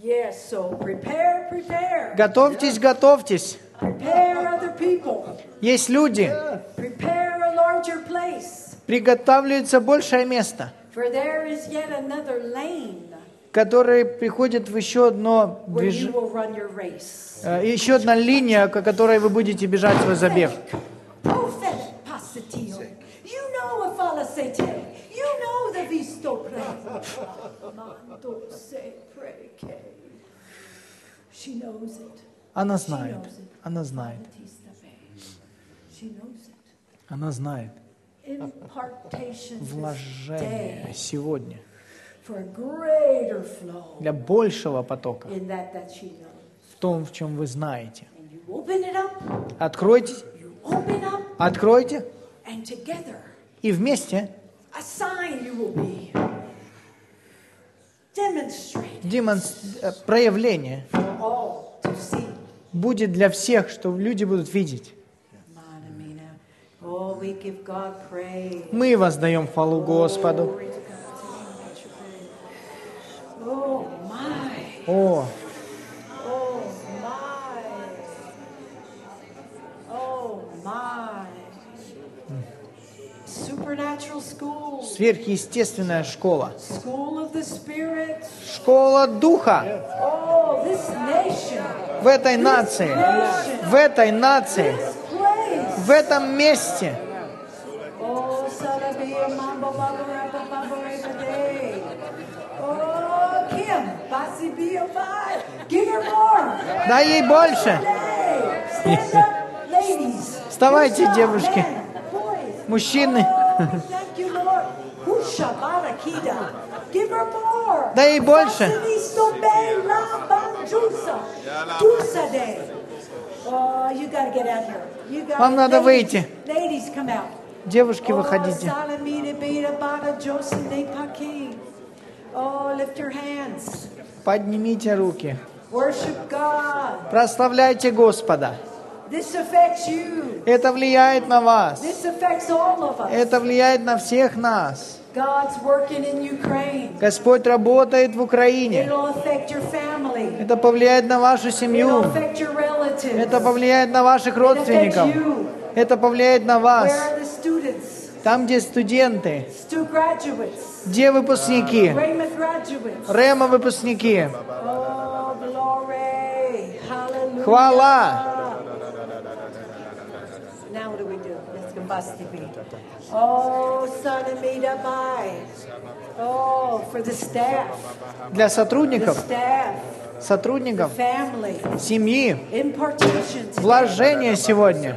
Yes, so prepare, prepare. Готовьтесь, готовьтесь. Prepare other people. Есть люди, Prepare a larger place. приготавливается большее место, For there is yet another lane которые приходят в еще одно where движ... you will run your race. э, еще одна линия, по которой вы будете бежать свой забег. You know Она знает, она знает, она знает. Вложение сегодня для большего потока в том, в чем вы знаете. Откройте, откройте, и вместе a sign you will be. Demonstrate демонс- э, проявление будет для всех, что люди будут видеть. Oh. Мы воздаем хвалу Господу. Glory сверхъестественная школа. Школа Духа Oh, в этой нации. В этой нации. В этом месте. Oh. Oh. Дай ей больше. Вставайте, девушки. Мужчины. Oh, thank you, Lord. Husha barakida. Give her more. Дай ей больше. Oh, Вам надо ladies, выйти. Ladies, come out. Девушки, Oh, выходите. Oh. Поднимите руки. Прославляйте Господа. Это влияет на вас. Это влияет на всех нас. Господь работает в Украине. Это повлияет на вашу семью. Это повлияет на ваших родственников. Это повлияет на вас. Там, где студенты, где выпускники. Рема выпускники. Oh. Хвала. Now what do we do? Let's combust Oh, son. Oh, for the staff. Для The сотрудников, staff. сотрудников, семьи, вложение сегодня.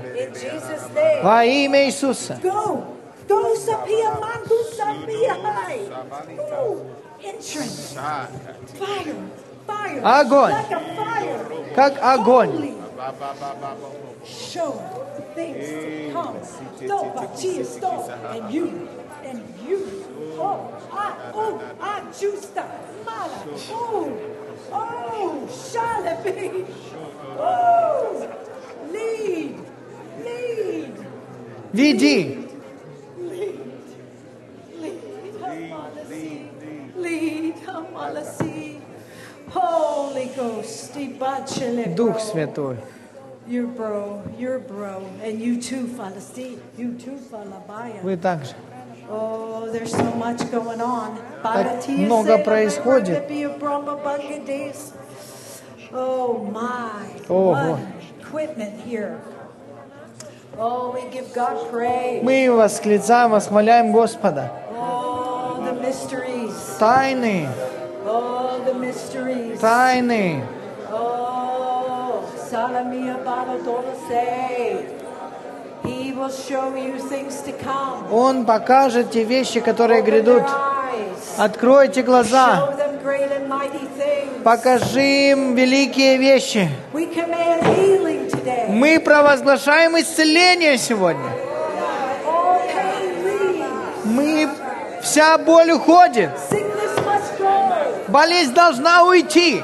Во имя Иисуса. Огонь. Как огонь. Holy. Show things to come. Stop, Achia, stop. And you. And you. Oh, ah, oh, ah, justa. Mala. Oh, oh, Shalabi. Oh, lead. Lead. Веди. Lead, Hamalasi. Holy Ghost, Ibachele, Дух bro. Святой. You're bro, you're bro, and you too, Falasi. You too, Falabaya. Вы также. Oh, there's so much going on. Так много происходит. Oh my. Ого. What equipment here. Oh, we give God praise. Мы восклицаем, восхваляем Господа. Oh, the mysteries. Тайны, Oh, the mysteries. тайны. Oh, Он покажет те вещи, которые грядут. Откройте глаза. Покажи им великие вещи. Мы провозглашаем исцеление сегодня. Мы... Вся боль уходит. Болезнь должна уйти.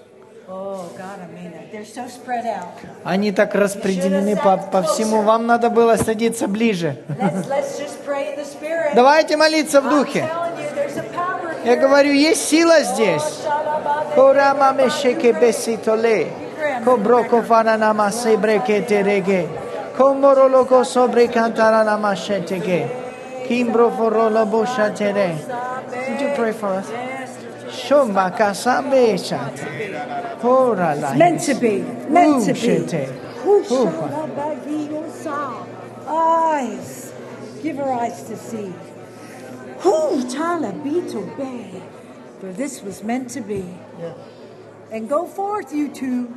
Oh, God, I mean it. They're so spread out. Они так распределены по, по всему. Вам надо было садиться ближе. Давайте молиться в духе. Я говорю, есть сила здесь. Did you pray for us? Shoma. Ora la. Meant to be. Meant to be. Ushete. Who shall abide your sound? Eyes. Give her eyes to see. Who tala be to obey? For this was meant to be. And go forth, you two,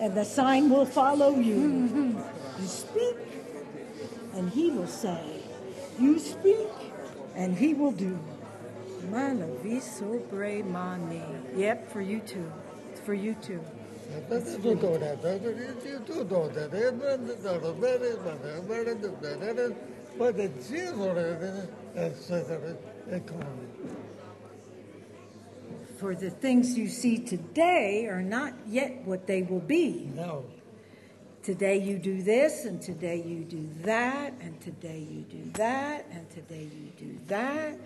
and the sign will follow you. You speak, and he will say. You speak, and he will do. Bre mani. Yep, for you too. It's for you too. For the things you see today are not yet what they will be. No. Today you do this, and today you do that, and today you do that, and today you do that.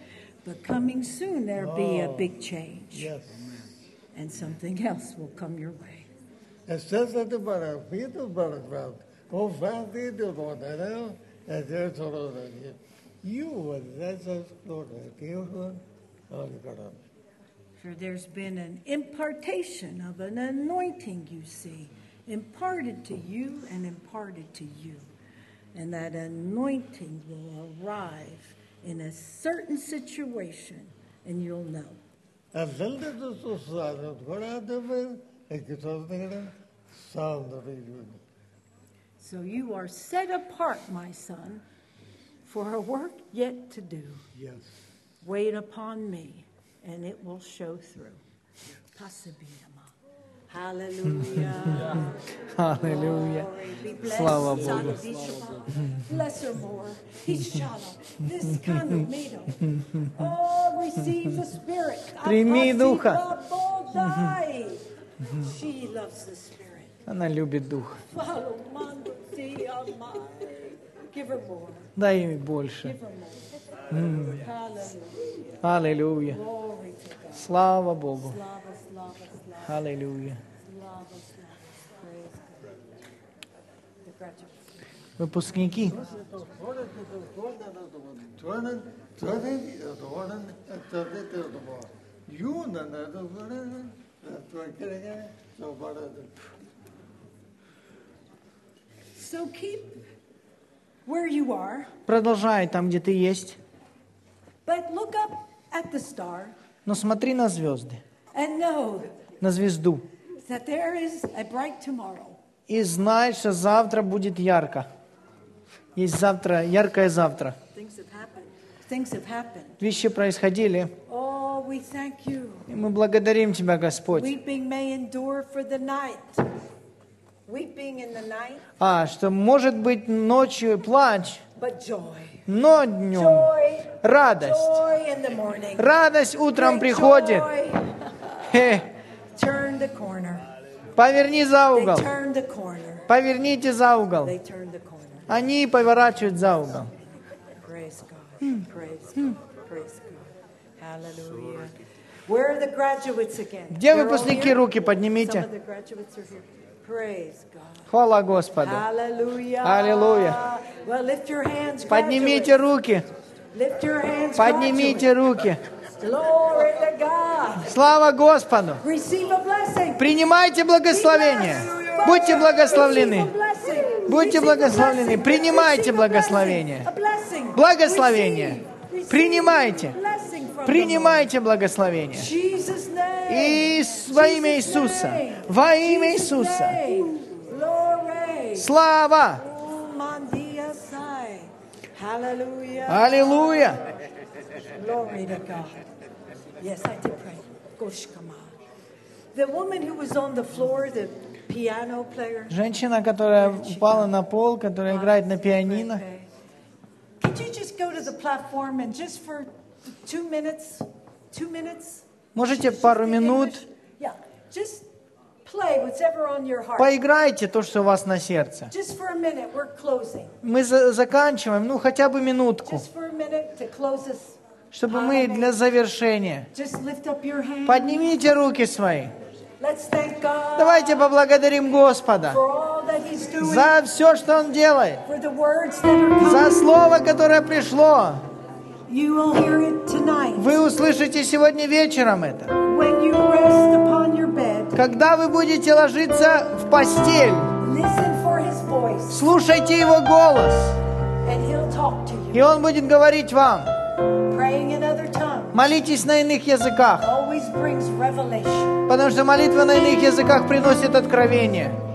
But coming soon, there'll be a big change. Yes. And something else will come your way. For there's been an impartation of an anointing, you see, imparted to you and imparted to you. And that anointing will arrive in a certain situation, and you'll know. And then there's also sound, what are the men? Like it's all the sound of it. So you are set apart, my son, for a work yet to do. Yes. Wait upon me, and it will show through. Pasabiyama. Аллилуйя. Слава Богу. Oh. Прими Духа. Она любит Дух. Дай ей больше. Аллилуйя. Слава Богу. Аллилуйя. slava, slava. Praise God. The graduates. Выпускники. So keep where you are, Продолжай там, где ты есть. but look up at the star Но смотри на звезды, and know на звезду. that there is a bright tomorrow. И знай, что завтра будет ярко. Есть завтра, яркое завтра. Вещи происходили. Oh. И мы благодарим Тебя, Господь. А, что может быть ночью плач, но днем радость. Радость утром приходит. Поверни за угол. Поверните за угол. Они поворачивают за угол. Где выпускники? Руки поднимите. Хвала Господу. Hands. Поднимите руки. Поднимите руки. Слава Господу. Принимайте благословение. Будьте благословлены. Будьте благословлены. Принимайте благословение. Благословение. Принимайте. Принимайте благословение. И во имя Иисуса. Во имя Иисуса. Слава. Аллилуйя. Yes, I did pray. The woman who was on the floor, the. Женщина, которая упала на пол, которая играет на пианино. Можете пару минут поиграйте то, что у вас на сердце. Мы за- заканчиваем, ну хотя бы минутку, чтобы мы для завершения. Поднимите руки свои. Давайте поблагодарим Господа за все, что Он делает, за слово, которое пришло. Вы услышите сегодня вечером это. Когда вы будете ложиться в постель, слушайте Его голос, и Он будет говорить вам. Молитесь на иных языках, потому что молитва на иных языках приносит откровение.